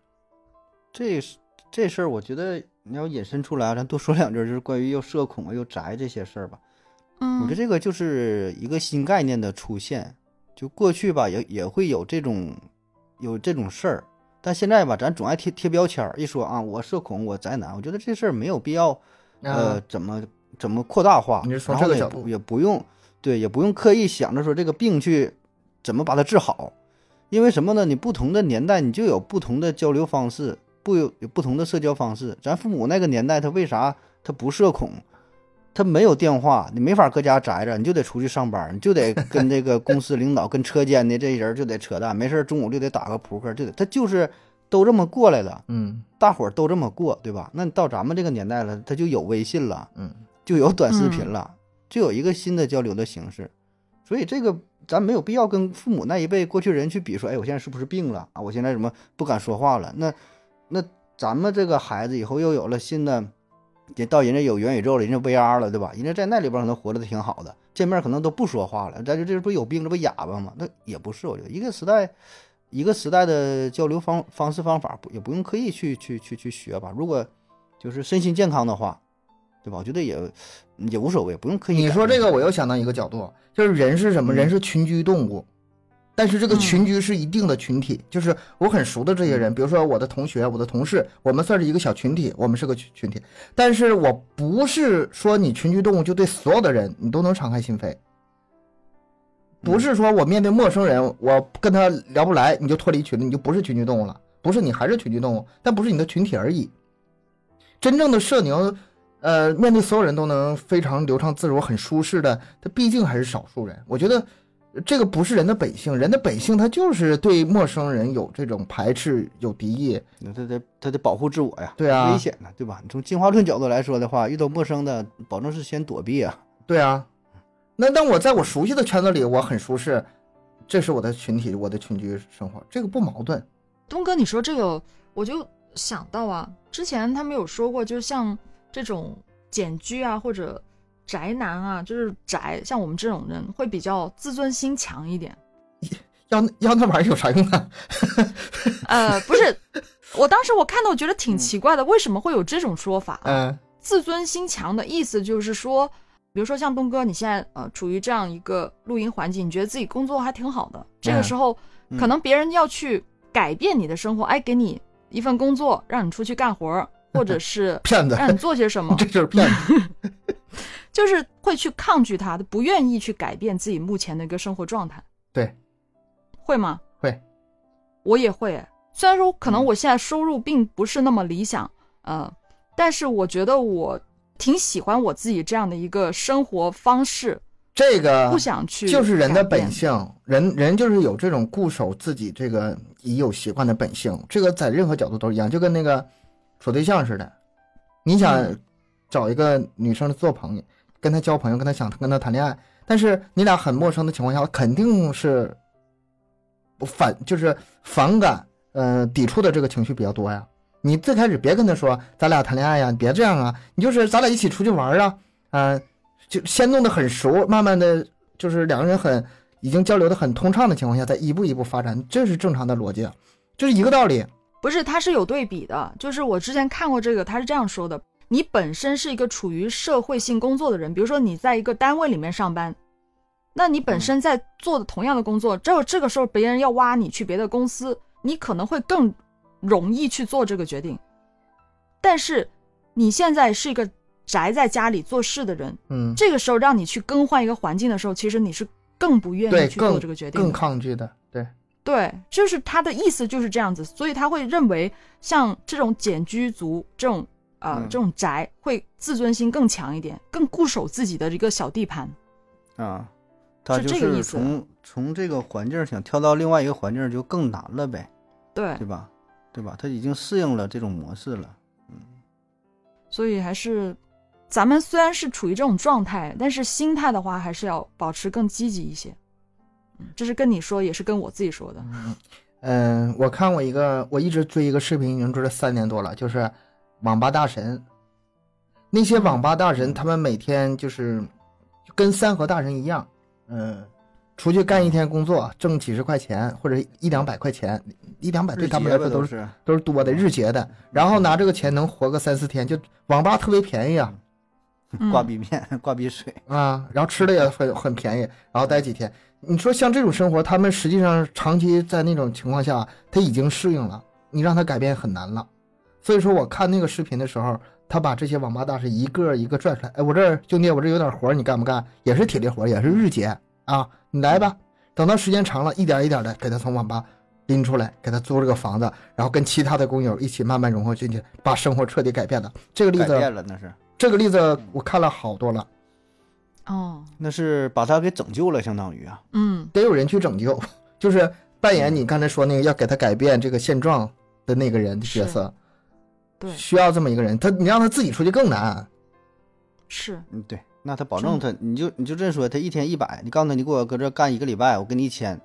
这这事儿，我觉得你要引申出来，咱多说两句，就是关于又社恐啊又宅这些事儿吧。嗯，我觉得这个就是一个新概念的出现。就过去吧，也也会有这种有这种事儿。但现在吧，咱总爱贴贴标签儿，一说啊，我社恐，我宅男，我觉得这事儿没有必要，呃，怎么怎么扩大化，然后也也不用，对，也不用刻意想着说这个病去怎么把它治好，因为什么呢？你不同的年代，你就有不同的交流方式，不有有不同的社交方式。咱父母那个年代，他为啥他不社恐？他没有电话，你没法搁家宅着，你就得出去上班，你就得跟这个公司领导、[LAUGHS] 跟车间的这些人就得扯淡，没事中午就得打个扑克，就得他就是都这么过来的，嗯，大伙儿都这么过，对吧？那到咱们这个年代了，他就有微信了，嗯，[LAUGHS] 就有短视频了，就有一个新的交流的形式，所以这个咱没有必要跟父母那一辈过去人去比，说，哎，我现在是不是病了啊？我现在怎么不敢说话了？那那咱们这个孩子以后又有了新的。也到人家有元宇宙了，人家 VR 了，对吧？人家在那里边可能活得挺好的，见面可能都不说话了。咱就这不有病，这不哑巴吗？那也不是，我觉得一个时代，一个时代的交流方方式方法，不也不用刻意去去去去学吧。如果就是身心健康的话，对吧？我觉得也也无所谓，不用刻意。你说这个，我又想到一个角度，就是人是什么？人是群居动物。但是这个群居是一定的群体，就是我很熟的这些人，比如说我的同学、我的同事，我们算是一个小群体，我们是个群群体。但是我不是说你群居动物就对所有的人你都能敞开心扉，不是说我面对陌生人我跟他聊不来你就脱离群，你就不是群居动物了，不是你还是群居动物，但不是你的群体而已。真正的社牛，呃，面对所有人都能非常流畅自如、很舒适的，他毕竟还是少数人。我觉得这个不是人的本性，人的本性他就是对陌生人有这种排斥、有敌意。那他得他得保护自我呀，对啊，危险的，对吧？你从进化论角度来说的话，遇到陌生的，保证是先躲避啊。对啊，那那我在我熟悉的圈子里，我很舒适，这是我的群体，我的群居生活，这个不矛盾。东哥，你说这个，我就想到啊，之前他们有说过，就像。这种简居啊，或者宅男啊，就是宅，像我们这种人会比较自尊心强一点。[LAUGHS] 要要那玩意儿有啥用啊？[LAUGHS] 呃，不是，我当时我看到，我觉得挺奇怪的，为什么会有这种说法？嗯，自尊心强的意思就是说，比如说像东哥，你现在呃处于这样一个录音环境，你觉得自己工作还挺好的，这个时候可能别人要去改变你的生活，哎，给你一份工作，让你出去干活。或者是 [LAUGHS] 骗子让你做些什么，[LAUGHS] 这就是骗子，[LAUGHS] 就是会去抗拒他，不愿意去改变自己目前的一个生活状态。对，会吗？会，我也会。虽然说可能我现在收入并不是那么理想，呃，但是我觉得我挺喜欢我自己这样的一个生活方式。这个不想去，就是人的本性，人人就是有这种固守自己这个已有习惯的本性。这个在任何角度都一样，就跟那个。处对象似的，你想找一个女生做朋友，跟她交朋友，跟她想跟她谈恋爱，但是你俩很陌生的情况下，肯定是反就是反感，呃，抵触的这个情绪比较多呀。你最开始别跟她说咱俩谈恋爱呀，你别这样啊，你就是咱俩一起出去玩啊，嗯，就先弄得很熟，慢慢的就是两个人很已经交流的很通畅的情况下，再一步一步发展，这是正常的逻辑，这是一个道理。不是，它是有对比的。就是我之前看过这个，他是这样说的：你本身是一个处于社会性工作的人，比如说你在一个单位里面上班，那你本身在做的同样的工作，只有这个时候别人要挖你去别的公司，你可能会更容易去做这个决定。但是你现在是一个宅在家里做事的人，嗯，这个时候让你去更换一个环境的时候，其实你是更不愿意去做这个决定，更抗拒的，对。对，就是他的意思就是这样子，所以他会认为像这种简居族这种呃这种宅会自尊心更强一点，更固守自己的一个小地盘。啊，他就是从从这个环境想跳到另外一个环境就更难了呗。对，对吧？对吧？他已经适应了这种模式了。嗯，所以还是咱们虽然是处于这种状态，但是心态的话还是要保持更积极一些。这是跟你说，也是跟我自己说的。嗯，我看过一个，我一直追一个视频，已经追了三年多了，就是网吧大神。那些网吧大神，他们每天就是跟三和大神一样，嗯，出去干一天工作，挣几十块钱或者一两百块钱，一两百对他们来说都是都是多的，日结的。然后拿这个钱能活个三四天，就网吧特别便宜啊，挂壁面、挂壁水啊，然后吃的也很很便宜，然后待几天。你说像这种生活，他们实际上长期在那种情况下，他已经适应了，你让他改变很难了。所以说，我看那个视频的时候，他把这些网吧大师一个一个拽出来，哎，我这儿兄弟，我这有点活，你干不干？也是体力活，也是日结啊，你来吧。等到时间长了，一点一点的给他从网吧拎出来，给他租了个房子，然后跟其他的工友一起慢慢融合进去，把生活彻底改变了。这个例子，改变了那是这个例子，我看了好多了。哦，那是把他给拯救了，相当于啊，嗯，得有人去拯救，[LAUGHS] 就是扮演你刚才说那个要给他改变这个现状的那个人的角色，对，需要这么一个人，他你让他自己出去更难，是，嗯，对，那他保证他，你就你就这么说，他一天一百，你告诉他你给我搁这干一个礼拜，我给你一千，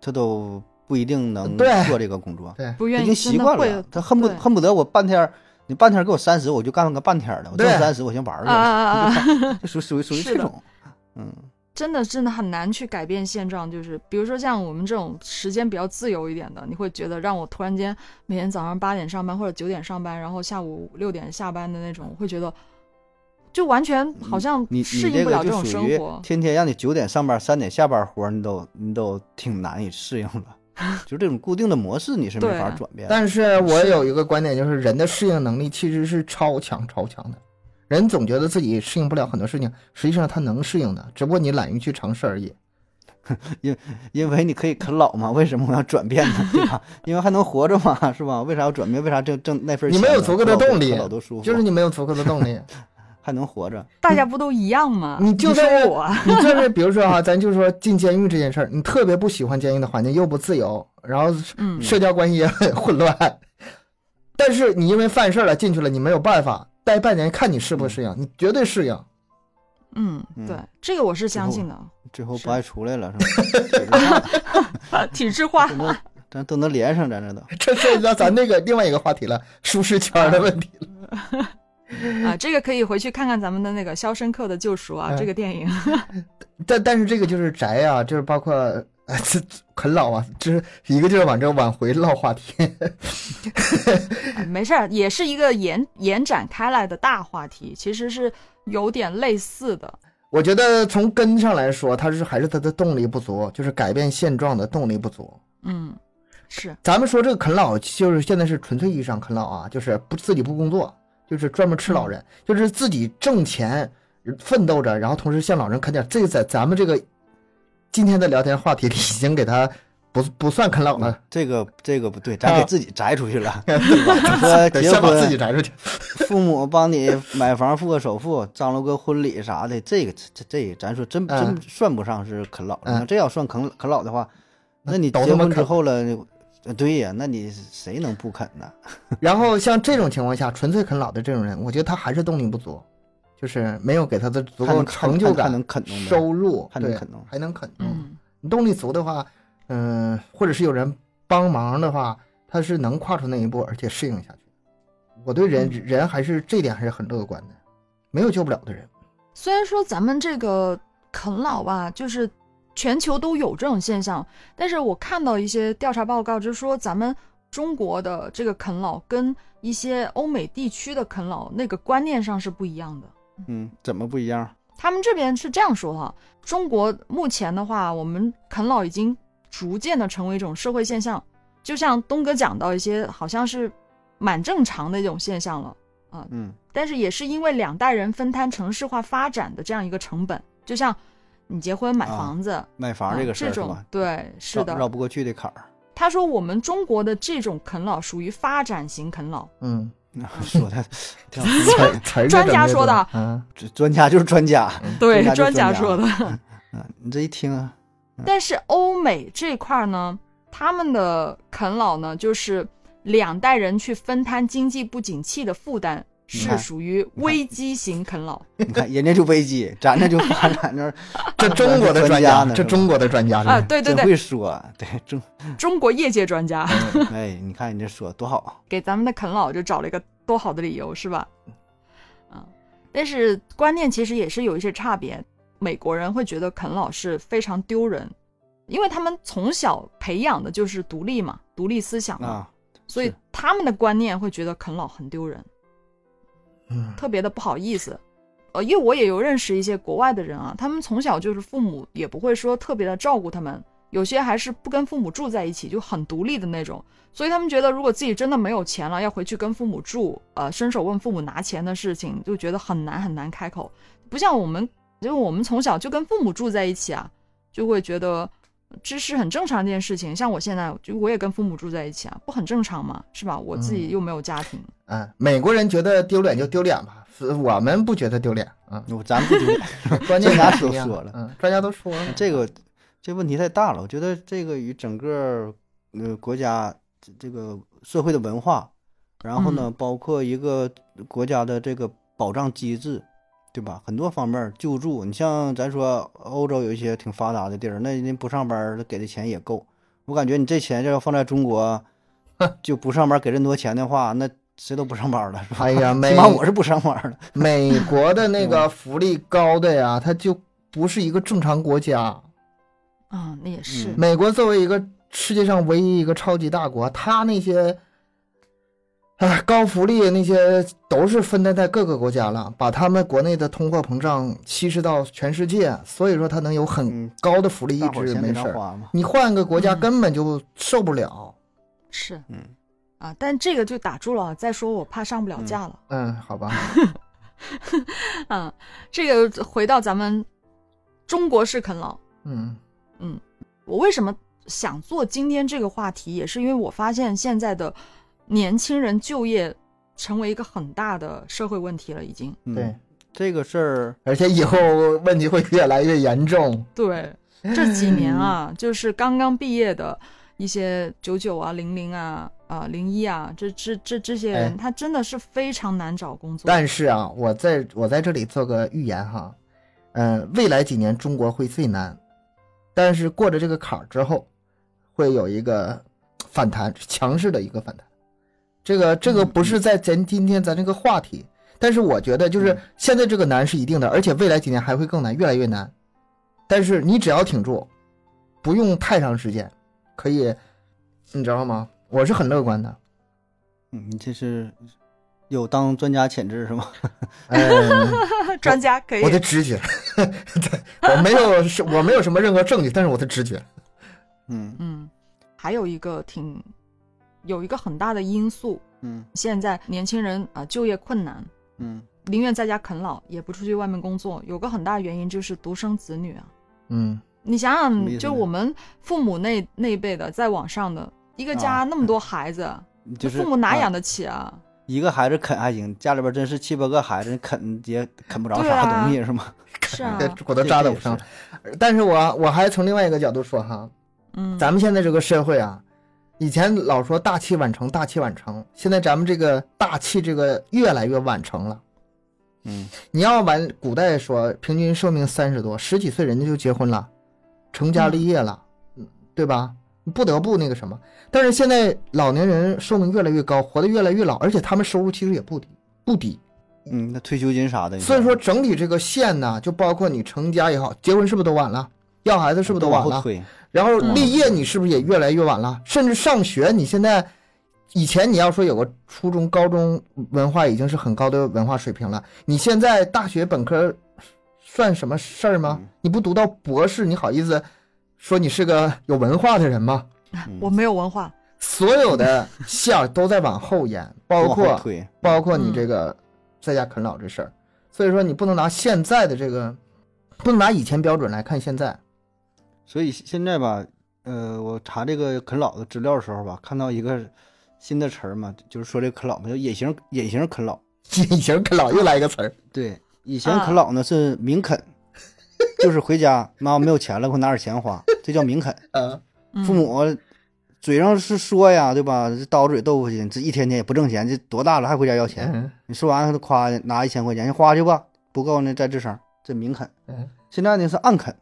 他都不一定能做这个工作，对，不愿意，已经习惯了，他恨不恨不得我半天。你半天给我三十，我就干个半天的，我挣三十，我先玩去了，[LAUGHS] 属属于属于这种，[LAUGHS] 嗯，真的真的很难去改变现状，就是比如说像我们这种时间比较自由一点的，你会觉得让我突然间每天早上八点上班或者九点上班，然后下午六点下班的那种，会觉得就完全好像适应不了这种生活。天天让你九点上班，三点下班活，你都你都挺难以适应了。[LAUGHS] 就这种固定的模式，你是没法转变。但是我有一个观点，就是人的适应能力其实是超强超强的。人总觉得自己适应不了很多事情，实际上他能适应的，只不过你懒于去尝试而已。[LAUGHS] 因因为你可以啃老嘛，为什么我要转变呢？[LAUGHS] 对吧？因为还能活着嘛，是吧？为啥要转变？为啥挣挣那份？你没有足够的动力，老都舒服。就是你没有足够的动力。还能活着。大家不都一样吗？你就算是我，你就是比如说哈，咱就说进监狱这件事儿，你特别不喜欢监狱的环境，又不自由，然后社交关系也很混乱。但是你因为犯事了进去了，你没有办法，待半年看你适不适应，你绝对适应。嗯，对，这个我是相信的。最后不爱出来了是吧？[LAUGHS] 体制化，咱都能连上，咱这都。[LAUGHS] 这涉及到咱那个另外一个话题了，舒适圈的问题了。[LAUGHS] [LAUGHS] 啊，这个可以回去看看咱们的那个《肖申克的救赎》啊，这个电影。[LAUGHS] 但但是这个就是宅啊，就是包括这啃老啊，就是一个劲儿往这往回唠话题。[LAUGHS] 没事儿，也是一个延延展开来的大话题，其实是有点类似的。我觉得从根上来说，他是还是他的动力不足，就是改变现状的动力不足。嗯，是。咱们说这个啃老，就是现在是纯粹意义上啃老啊，就是不自己不工作。就是专门吃老人，就是自己挣钱奋斗着，然后同时向老人啃点。这个在咱们这个今天的聊天话题里，已经给他不不算啃老了。这个这个不对，咱给自己摘出去了。[LAUGHS] 你说结婚自己摘出去，父母帮你买房付个首付，张罗个婚礼啥的，这个这这咱说真真算不上是啃老。那这要算啃啃老的话，那你结婚之后了。对呀，那你谁能不啃呢？[LAUGHS] 然后像这种情况下，纯粹啃老的这种人，我觉得他还是动力不足，就是没有给他的足够成就感、收入，还能啃动，还能啃动。你动力足的话，嗯，或者是有人帮忙的话，他是能跨出那一步，而且适应下去。我对人人还是这点还是很乐观的，没有救不了的人。虽然说咱们这个啃老吧，就是。全球都有这种现象，但是我看到一些调查报告，就是说咱们中国的这个啃老跟一些欧美地区的啃老那个观念上是不一样的。嗯，怎么不一样？他们这边是这样说哈，中国目前的话，我们啃老已经逐渐的成为一种社会现象，就像东哥讲到一些，好像是蛮正常的一种现象了啊。嗯，但是也是因为两代人分摊城市化发展的这样一个成本，就像。你结婚买房子，买房这个事儿这种？对，是的，绕不过去的坎儿。他说我们中国的这种啃老属于发展型啃老。[LAUGHS] [LAUGHS] 嗯，说的，专家说的。嗯，专家就是专家。对，专家说的。嗯，你这一听啊。但是欧美这块呢，他们的啃老呢，就是两代人去分摊经济不景气的负担。是属于危机型啃老，你看人家就危机，咱 [LAUGHS] 这就发展着。这中国的专家呢？这中国的专家啊，对对对，会说，对中中国业界专家。哎，你看你这说多好，[LAUGHS] 给咱们的啃老就找了一个多好的理由，是吧？嗯，但是观念其实也是有一些差别。美国人会觉得啃老是非常丢人，因为他们从小培养的就是独立嘛，独立思想嘛，所以他们的观念会觉得啃老很丢人。特别的不好意思，呃，因为我也有认识一些国外的人啊，他们从小就是父母也不会说特别的照顾他们，有些还是不跟父母住在一起，就很独立的那种，所以他们觉得如果自己真的没有钱了，要回去跟父母住，呃，伸手问父母拿钱的事情，就觉得很难很难开口，不像我们，因为我们从小就跟父母住在一起啊，就会觉得。这是很正常一件事情，像我现在就我也跟父母住在一起啊，不很正常吗？是吧？我自己又没有家庭。嗯，美国人觉得丢脸就丢脸吧，我们不觉得丢脸啊。咱不丢脸，[LAUGHS] 专家都说了，嗯，专家都说了，这个这问题太大了。我觉得这个与整个呃国家这个社会的文化，然后呢，包括一个国家的这个保障机制。对吧？很多方面救助，你像咱说欧洲有一些挺发达的地儿，那人不上班，给的钱也够。我感觉你这钱要放在中国，就不上班给这么多钱的话，那谁都不上班了，是吧？哎呀，[LAUGHS] 起码我是不上班了。[LAUGHS] 美国的那个福利高的呀，它就不是一个正常国家。啊，那也是。美国作为一个世界上唯一一个超级大国，它那些。哎，高福利那些都是分担在各个国家了，把他们国内的通货膨胀稀释到全世界，所以说他能有很高的福利一直没事儿。你换个国家根本就受不了。是，嗯，啊，但这个就打住了。再说我怕上不了架了。嗯，好吧。[LAUGHS] 嗯，这个回到咱们中国式啃老。嗯嗯，我为什么想做今天这个话题，也是因为我发现现在的。年轻人就业成为一个很大的社会问题了，已经。对，这个事儿，而且以后问题会越来越严重。对，这几年啊，[LAUGHS] 就是刚刚毕业的一些九九啊、零零啊、啊零一啊，这这这这些人，他真的是非常难找工作。但是啊，我在我在这里做个预言哈，嗯，未来几年中国会最难，但是过了这个坎儿之后，会有一个反弹，强势的一个反弹。这个这个不是在咱今天咱这个话题。但是我觉得，就是现在这个难是一定的，而且未来几年还会更难，越来越难。但是你只要挺住，不用太长时间，可以，你知道吗？我是很乐观的。嗯，你这是有当专家潜质是吗？[LAUGHS] [LAUGHS] 专家可以。我的直觉，[LAUGHS] 我没有是，我没有什么任何证据，但是我的直觉。嗯嗯，还有一个挺有一个很大的因素，嗯，现在年轻人啊就业困难。嗯，宁愿在家啃老，也不出去外面工作。有个很大的原因就是独生子女啊。嗯，你想想，就我们父母那那一辈的，在网上的一个家那么多孩子，就是父母哪养得起啊？一个孩子啃还行，家里边真是七八个孩子，啃也啃不着啥东西，是吗？是啊，[LAUGHS] 骨头扎的不上。[LAUGHS] 但是我我还从另外一个角度说哈，嗯，咱们现在这个社会啊。以前老说大器晚成，大器晚成。现在咱们这个大器这个越来越晚成了。嗯，你要晚，古代说平均寿命三十多，十几岁人家就结婚了，成家立业了，嗯，对吧？不得不那个什么。但是现在老年人寿命越来越高，活得越来越老，而且他们收入其实也不低，不低。嗯，那退休金啥的。所以说整体这个线呢，就包括你成家也好，结婚是不是都晚了？要孩子是不是都晚了？然后立业你是不是也越来越晚了？甚至上学，你现在以前你要说有个初中、高中文化已经是很高的文化水平了，你现在大学本科算什么事儿吗？你不读到博士，你好意思说你是个有文化的人吗？[LAUGHS] 我没有文化，所有的线都在往后延，包括包括你这个在家啃老这事儿，所以说你不能拿现在的这个，不能拿以前标准来看现在。所以现在吧，呃，我查这个啃老的资料的时候吧，看到一个新的词儿嘛，就是说这啃老嘛，叫隐形隐形啃老。隐形啃老又来一个词儿。[LAUGHS] 对，以前啃老呢是明啃，就是回家妈妈没有钱了，给我拿点钱花，这叫明啃。嗯。父母嘴上是说呀，对吧？这刀嘴豆腐心，这一天天也不挣钱，这多大了还回家要钱？你说完他夸拿一千块钱，你花去吧，不够呢再吱声，这明啃。现在呢是暗啃，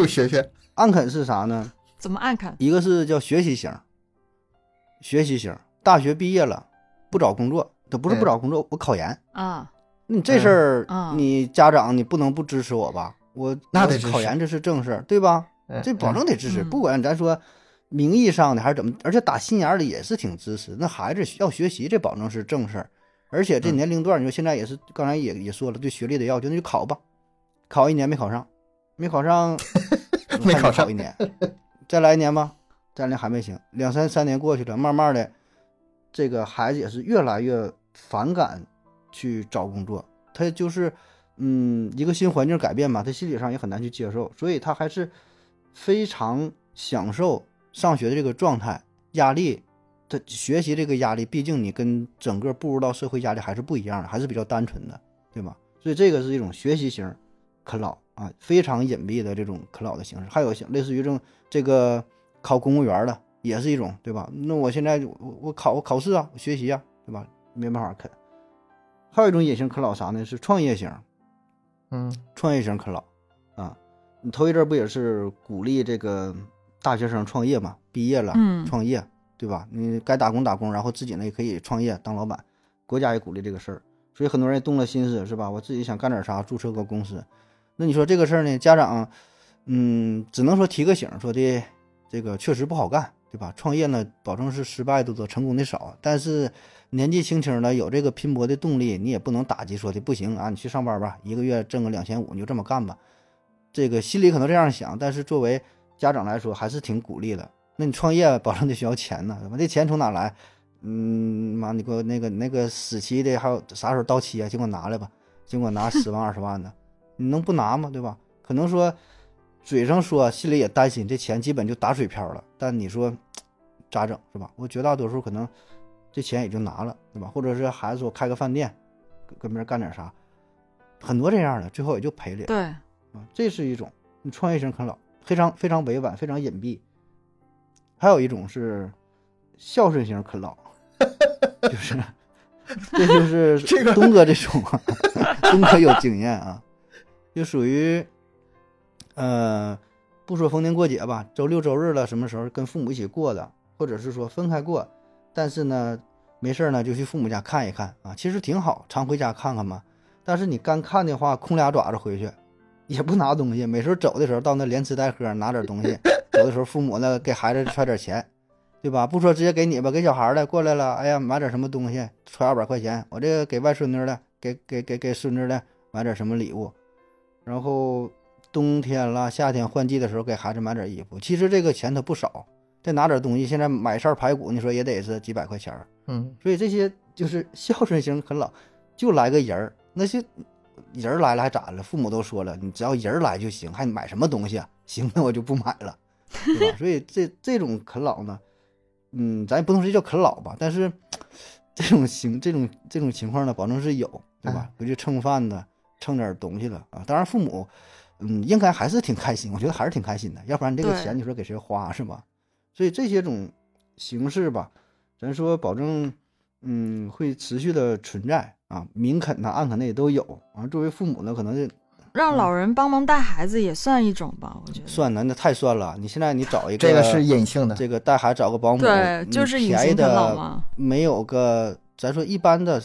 又学学。暗啃是啥呢？怎么暗啃？一个是叫学习型，学习型，大学毕业了不找工作，这不是不找工作，我考研啊。你这事儿，你家长你不能不支持我吧？我那得考研这是正事儿，对吧？这保证得支持，不管咱说名义上的还是怎么，而且打心眼里也是挺支持。那孩子要学习，这保证是正事儿。而且这年龄段，你说现在也是，刚才也也说了，对学历的要求，那就考吧，考一年没考上，没考上。没考上一年，再来一年吧。再来还没行，两三三年过去了，慢慢的，这个孩子也是越来越反感去找工作。他就是，嗯，一个新环境改变嘛，他心理上也很难去接受，所以他还是非常享受上学的这个状态。压力，他学习这个压力，毕竟你跟整个步入到社会压力还是不一样的，还是比较单纯的，对吧？所以这个是一种学习型啃老。啊，非常隐蔽的这种啃老的形式，还有像类似于这种这个考公务员的，也是一种，对吧？那我现在我我考我考试啊，我学习啊，对吧？没办法啃。还有一种隐形啃老啥呢？是创业型，嗯，创业型啃老啊。你头一阵不也是鼓励这个大学生创业嘛？毕业了，嗯，创业，对吧？你该打工打工，然后自己呢也可以创业当老板，国家也鼓励这个事儿，所以很多人动了心思，是吧？我自己想干点啥，注册个公司。那你说这个事儿呢？家长，嗯，只能说提个醒，说的这个确实不好干，对吧？创业呢，保证是失败的多，成功的少。但是年纪轻轻的，有这个拼搏的动力，你也不能打击，说的不行啊，你去上班吧，一个月挣个两千五，你就这么干吧。这个心里可能这样想，但是作为家长来说，还是挺鼓励的。那你创业，保证得需要钱呢，对吧？这钱从哪来？嗯，妈，你给我那个那个死期的，还有啥时候到期啊？尽管拿来吧，尽管拿十万二十万的。你能不拿吗？对吧？可能说嘴上说，心里也担心，这钱基本就打水漂了。但你说咋整是吧？我绝大多数可能这钱也就拿了，对吧？或者是孩子说开个饭店，跟别人干点啥，很多这样的，最后也就赔了。对，啊，这是一种你创业型啃老，非常非常委婉，非常隐蔽。还有一种是孝顺型啃老，[LAUGHS] 就是 [LAUGHS] 这就是这个东哥这种啊，东哥有经验啊，就属于呃，不说逢年过节吧，周六周日了，什么时候跟父母一起过的，或者是说分开过，但是呢，没事呢就去父母家看一看啊，其实挺好，常回家看看嘛。但是你干看的话，空俩爪子回去，也不拿东西，没时候走的时候到那连吃带喝拿点东西，走的时候父母呢给孩子揣点钱，对吧？不说直接给你吧，给小孩的过来了，哎呀买点什么东西，揣二百块钱，我这个给外孙女的，给给给给孙子的买点什么礼物，然后冬天啦夏天换季的时候给孩子买点衣服，其实这个钱他不少，再拿点东西，现在买扇排骨你说也得是几百块钱儿，嗯，所以这些就是 [LAUGHS] 孝顺型啃老，就来个人儿，那些人儿来了还咋了？父母都说了，你只要人儿来就行，还买什么东西啊？行，那我就不买了，对吧？所以这这种啃老呢，嗯，咱也不能说叫啃老吧，但是 [TSK] 这种情这种这种情况呢，保证是有，对吧？回去蹭饭的，蹭点东西了啊。当然父母，嗯，应该还是挺开心，我觉得还是挺开心的，要不然这个钱你说给谁花是吧？所以这些种形式吧，咱说保证，嗯，会持续的存在啊，明肯呐、暗肯的也都有啊。作为父母呢，可能就让老人帮忙带孩子也算一种吧，我觉得。算的那太算了。你现在你找一个这个是隐性的，这个带孩子找个保姆，对，就是隐便宜形啃老的。没有个，咱说一般的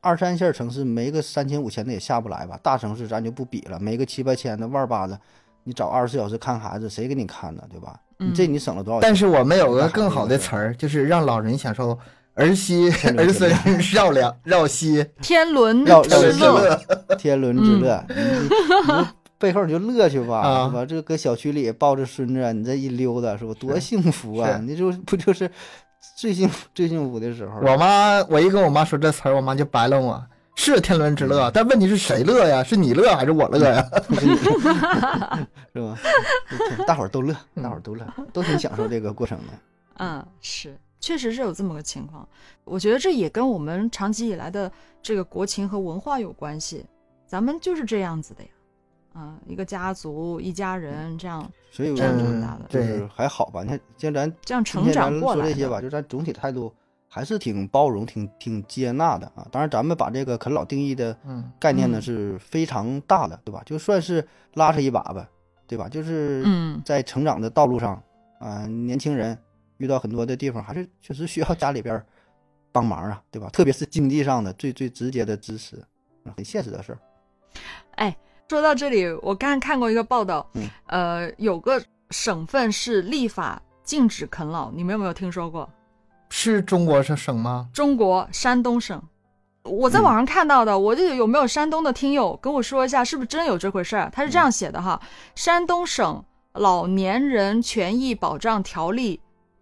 二三线城市没个三千五千的也下不来吧。大城市咱就不比了，没个七八千的万八的，你找二十四小时看孩子，谁给你看呢？对吧？你这嗯你省了多少钱？但是我们有个更好的词儿，就是让老人享受儿媳儿孙绕梁绕膝，[LAUGHS] 天伦绕之要是之乐乐，[LAUGHS] 天伦之乐，你背后你就乐去吧，啊是吧？这搁小区里抱着孙子，你这一溜达，是吧？多幸福啊！你就不就是最幸福 [LAUGHS] 最幸福的时候？我妈，我一跟我妈说这词儿，我妈就白了我。是天伦之乐，但问题是谁乐呀？是你乐还是我乐呀？[LAUGHS] [LAUGHS] 是吧？大伙儿都乐，大伙儿都乐，都挺享受这个过程的。嗯，是，确实是有这么个情况。我觉得这也跟我们长期以来的这个国情和文化有关系。咱们就是这样子的呀，啊、一个家族一家人这样所以我这样就长大的，对就是还好吧。你看，像咱这样成长过来说这些吧，就咱总体态度还是挺包容、挺挺接纳的啊。当然，咱们把这个啃老定义的嗯概念呢嗯是非常大的，对吧？就算是拉扯一把吧，对吧？就是嗯在成长的道路上啊、年轻人遇到很多的地方，还是确实需要家里边帮忙啊，对吧？特别是经济上的最最直接的支持，啊很现实的事儿。说到这里，我刚刚看过一个报道，嗯呃，有个省份是立法禁止啃老，你们有没有听说过？是中国是省吗？中国山东省，我在嗯网上看到的，我就有没有山东的听友跟我说一下，是不是真有这回事儿？他是这样写的哈，山东省老年人权益保障条例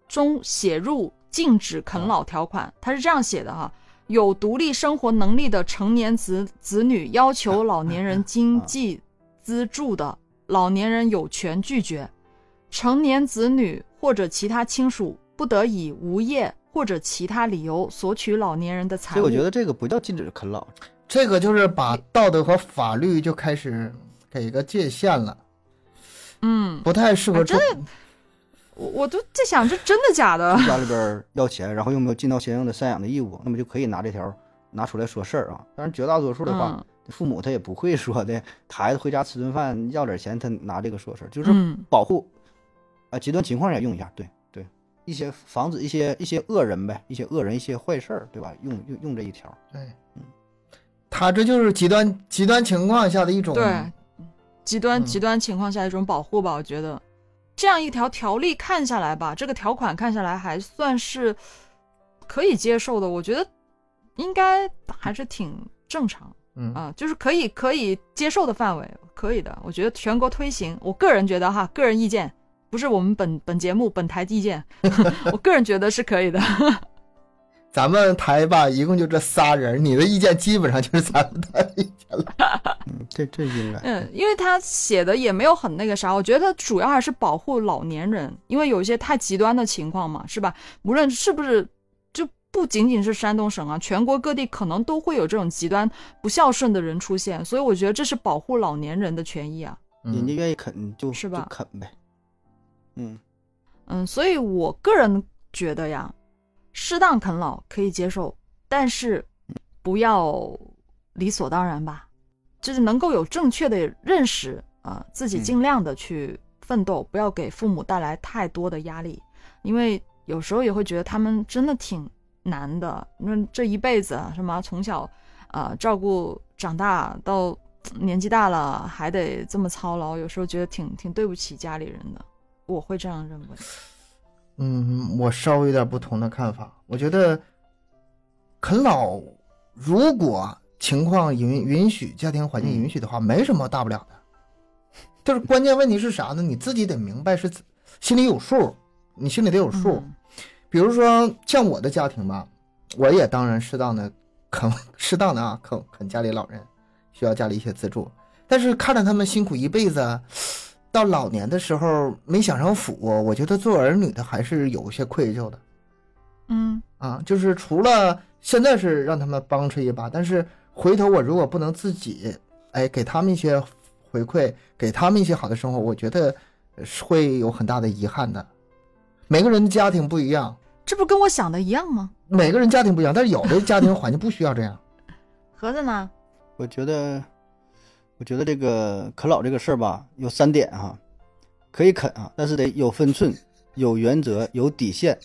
中写入禁止啃老条款，他是这样写的哈。有独立生活能力的成年子子女要求老年人经 [LAUGHS] 济资助的，老年人有权拒绝。成年子女或者其他亲属不得以无业或者其他理由索取老年人的财物。所以我觉得这个不叫禁止啃老，这个就是把道德和法律就开始给一个界限了，嗯，不太适合中。我我都在想，这真的假的？家里边儿要钱，然后又没有尽到相应的赡养的义务，那么就可以拿这条拿出来说事儿啊。当然，绝大多数的话，嗯。父母他也不会说的，孩子回家吃顿饭要点钱，他拿这个说事儿，就是嗯。保护啊、极端情况下用一下，对对，一些防止一些一些恶人呗，一些恶人一些坏事儿，对吧？用用用这一条，对，嗯。他这就是极端极端情况下的一种对，极端嗯。极端情况下一种保护吧，我觉得这样一条条例看下来吧，这个条款看下来还算是可以接受的，我觉得应该还是挺正常嗯啊，就是可以可以接受的范围，可以的。我觉得全国推行，我个人觉得哈，个人意见不是我们本本节目本台意见，[LAUGHS] 我个人觉得是可以的。咱们台吧，一共就这仨人，你的意见基本上就是咱们的意见了。[LAUGHS] 嗯，这这应该，嗯，因为他写的也没有很那个啥，我觉得他主要还是保护老年人，因为有一些太极端的情况嘛，是吧？无论是不是就不仅仅是山东省啊，全国各地可能都会有这种极端不孝顺的人出现，所以我觉得这是保护老年人的权益啊。人家愿意啃就是吧？啃呗。嗯嗯，所以我个人觉得呀，适当啃老可以接受，但是不要理所当然吧，就是能够有正确的认识啊，自己尽量的去奋斗，不要给父母带来太多的压力，因为有时候也会觉得他们真的挺。难的，那这一辈子什么从小，呃，照顾长大到年纪大了还得这么操劳，有时候觉得挺挺对不起家里人的，我会这样认为。嗯，我稍微有点不同的看法，我觉得啃老，如果情况允允许，家庭环境允许的话，没什么大不了的。就是关键问题是啥呢？你自己得明白，是心里有数，你心里得有数。比如说像我的家庭吧，我也当然适当的啃，[LAUGHS] 适当的啊啃啃家里老人，需要家里一些资助。但是看着他们辛苦一辈子，到老年的时候没享上福，我觉得做儿女的还是有些愧疚的。嗯啊，就是除了现在是让他们帮衬一把，但是回头我如果不能自己哎给他们一些回馈，给他们一些好的生活，我觉得是会有很大的遗憾的。每个人的家庭不一样，这不跟我想的一样吗？每个人家庭不一样，但是有的家庭环境不需要这样。[LAUGHS] 盒子呢？我觉得，我觉得这个啃老这个事儿吧，有三点哈，可以啃啊，但是得有分寸、有原则、有底线。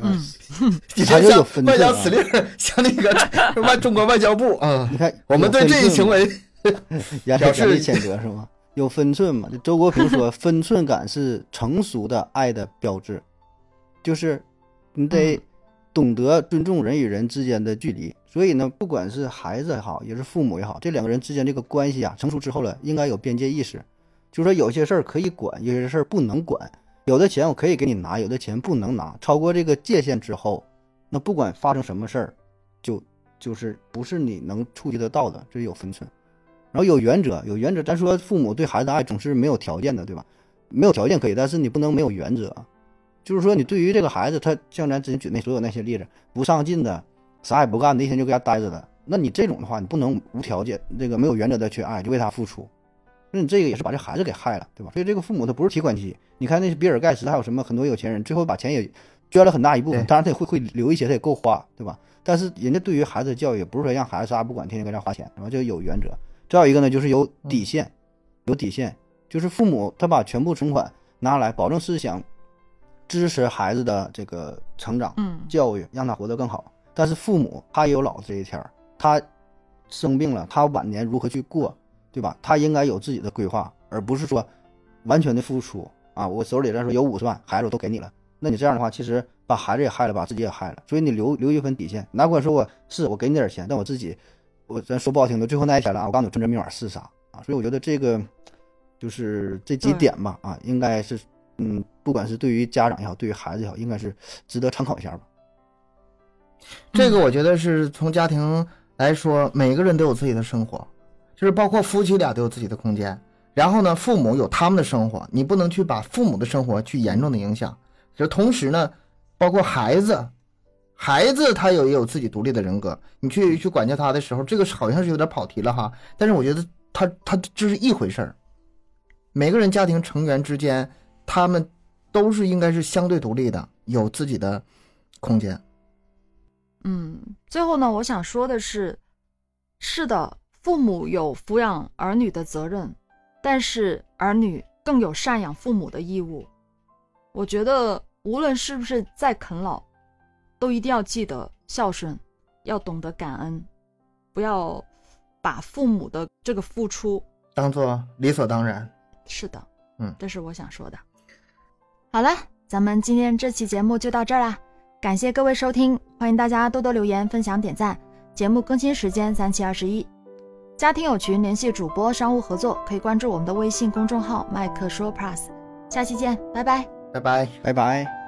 嗯，[LAUGHS] 还要有分寸。外交司令像那个外中国外交部啊，你看我们对这一行为 [LAUGHS] 表示谴责是吗？有分寸嘛？就周国平说，分寸感是成熟的爱的标志，就是你得懂得尊重人与人之间的距离。所以呢，不管是孩子也好，也是父母也好，这两个人之间这个关系啊，成熟之后了，应该有边界意识。就是说，有些事儿可以管，有些事儿不能管。有的钱我可以给你拿，有的钱不能拿。超过这个界限之后，那不管发生什么事儿，就就是不是你能触及得到的，这是有分寸。然后有原则，有原则。咱说父母对孩子的爱总是没有条件的，对吧？没有条件可以，但是你不能没有原则。就是说，你对于这个孩子，他像咱之前举那所有那些例子，不上进的，啥也不干的，一天就搁家待着的，那你这种的话，你不能无条件、这个没有原则的去爱，就为他付出，那你这个也是把这孩子给害了，对吧？所以这个父母他不是提款机。你看那些比尔盖茨，还有什么很多有钱人，最后把钱也捐了很大一部分，当然他也会会留一些，他也够花，对吧？但是人家对于孩子的教育，不是说让孩子啥也不管，天天搁家花钱，然后就有原则。再有一个呢，就是有底线，有底线，就是父母他把全部存款拿来，保证是想支持孩子的这个成长、教育，让他活得更好。但是父母他也有老这一天，他生病了，他晚年如何去过，对吧？他应该有自己的规划，而不是说完全的付出啊！我手里来说有五十万，孩子我都给你了，那你这样的话，其实把孩子也害了，把自己也害了。所以你留留一份底线，哪管说我是我给你点钱，但我自己。我咱说不好听的，最后那一天了啊！我告诉你，存折密码是啥啊？所以我觉得这个就是这几点吧啊，应该是嗯，不管是对于家长也好，对于孩子也好，应该是值得参考一下吧。这个我觉得是从家庭来说，每个人都有自己的生活，就是包括夫妻俩都有自己的空间。然后呢，父母有他们的生活，你不能去把父母的生活去严重的影响。就同时呢，包括孩子。孩子他有也有自己独立的人格，你去去管教他的时候，这个好像是有点跑题了哈。但是我觉得他他这是一回事儿。每个人家庭成员之间，他们都是应该是相对独立的，有自己的空间。嗯，最后呢，我想说的是，是的，父母有抚养儿女的责任，但是儿女更有赡养父母的义务。我觉得无论是不是在啃老。都一定要记得孝顺，要懂得感恩，不要把父母的这个付出当做理所当然。是的，嗯，这是我想说的。好了，咱们今天这期节目就到这儿啦，感谢各位收听，欢迎大家多多留言、分享、点赞。节目更新时间三七二十一，家庭有群联系主播商务合作，可以关注我们的微信公众号麦克说 Plus。下期见，拜拜，拜拜，拜拜。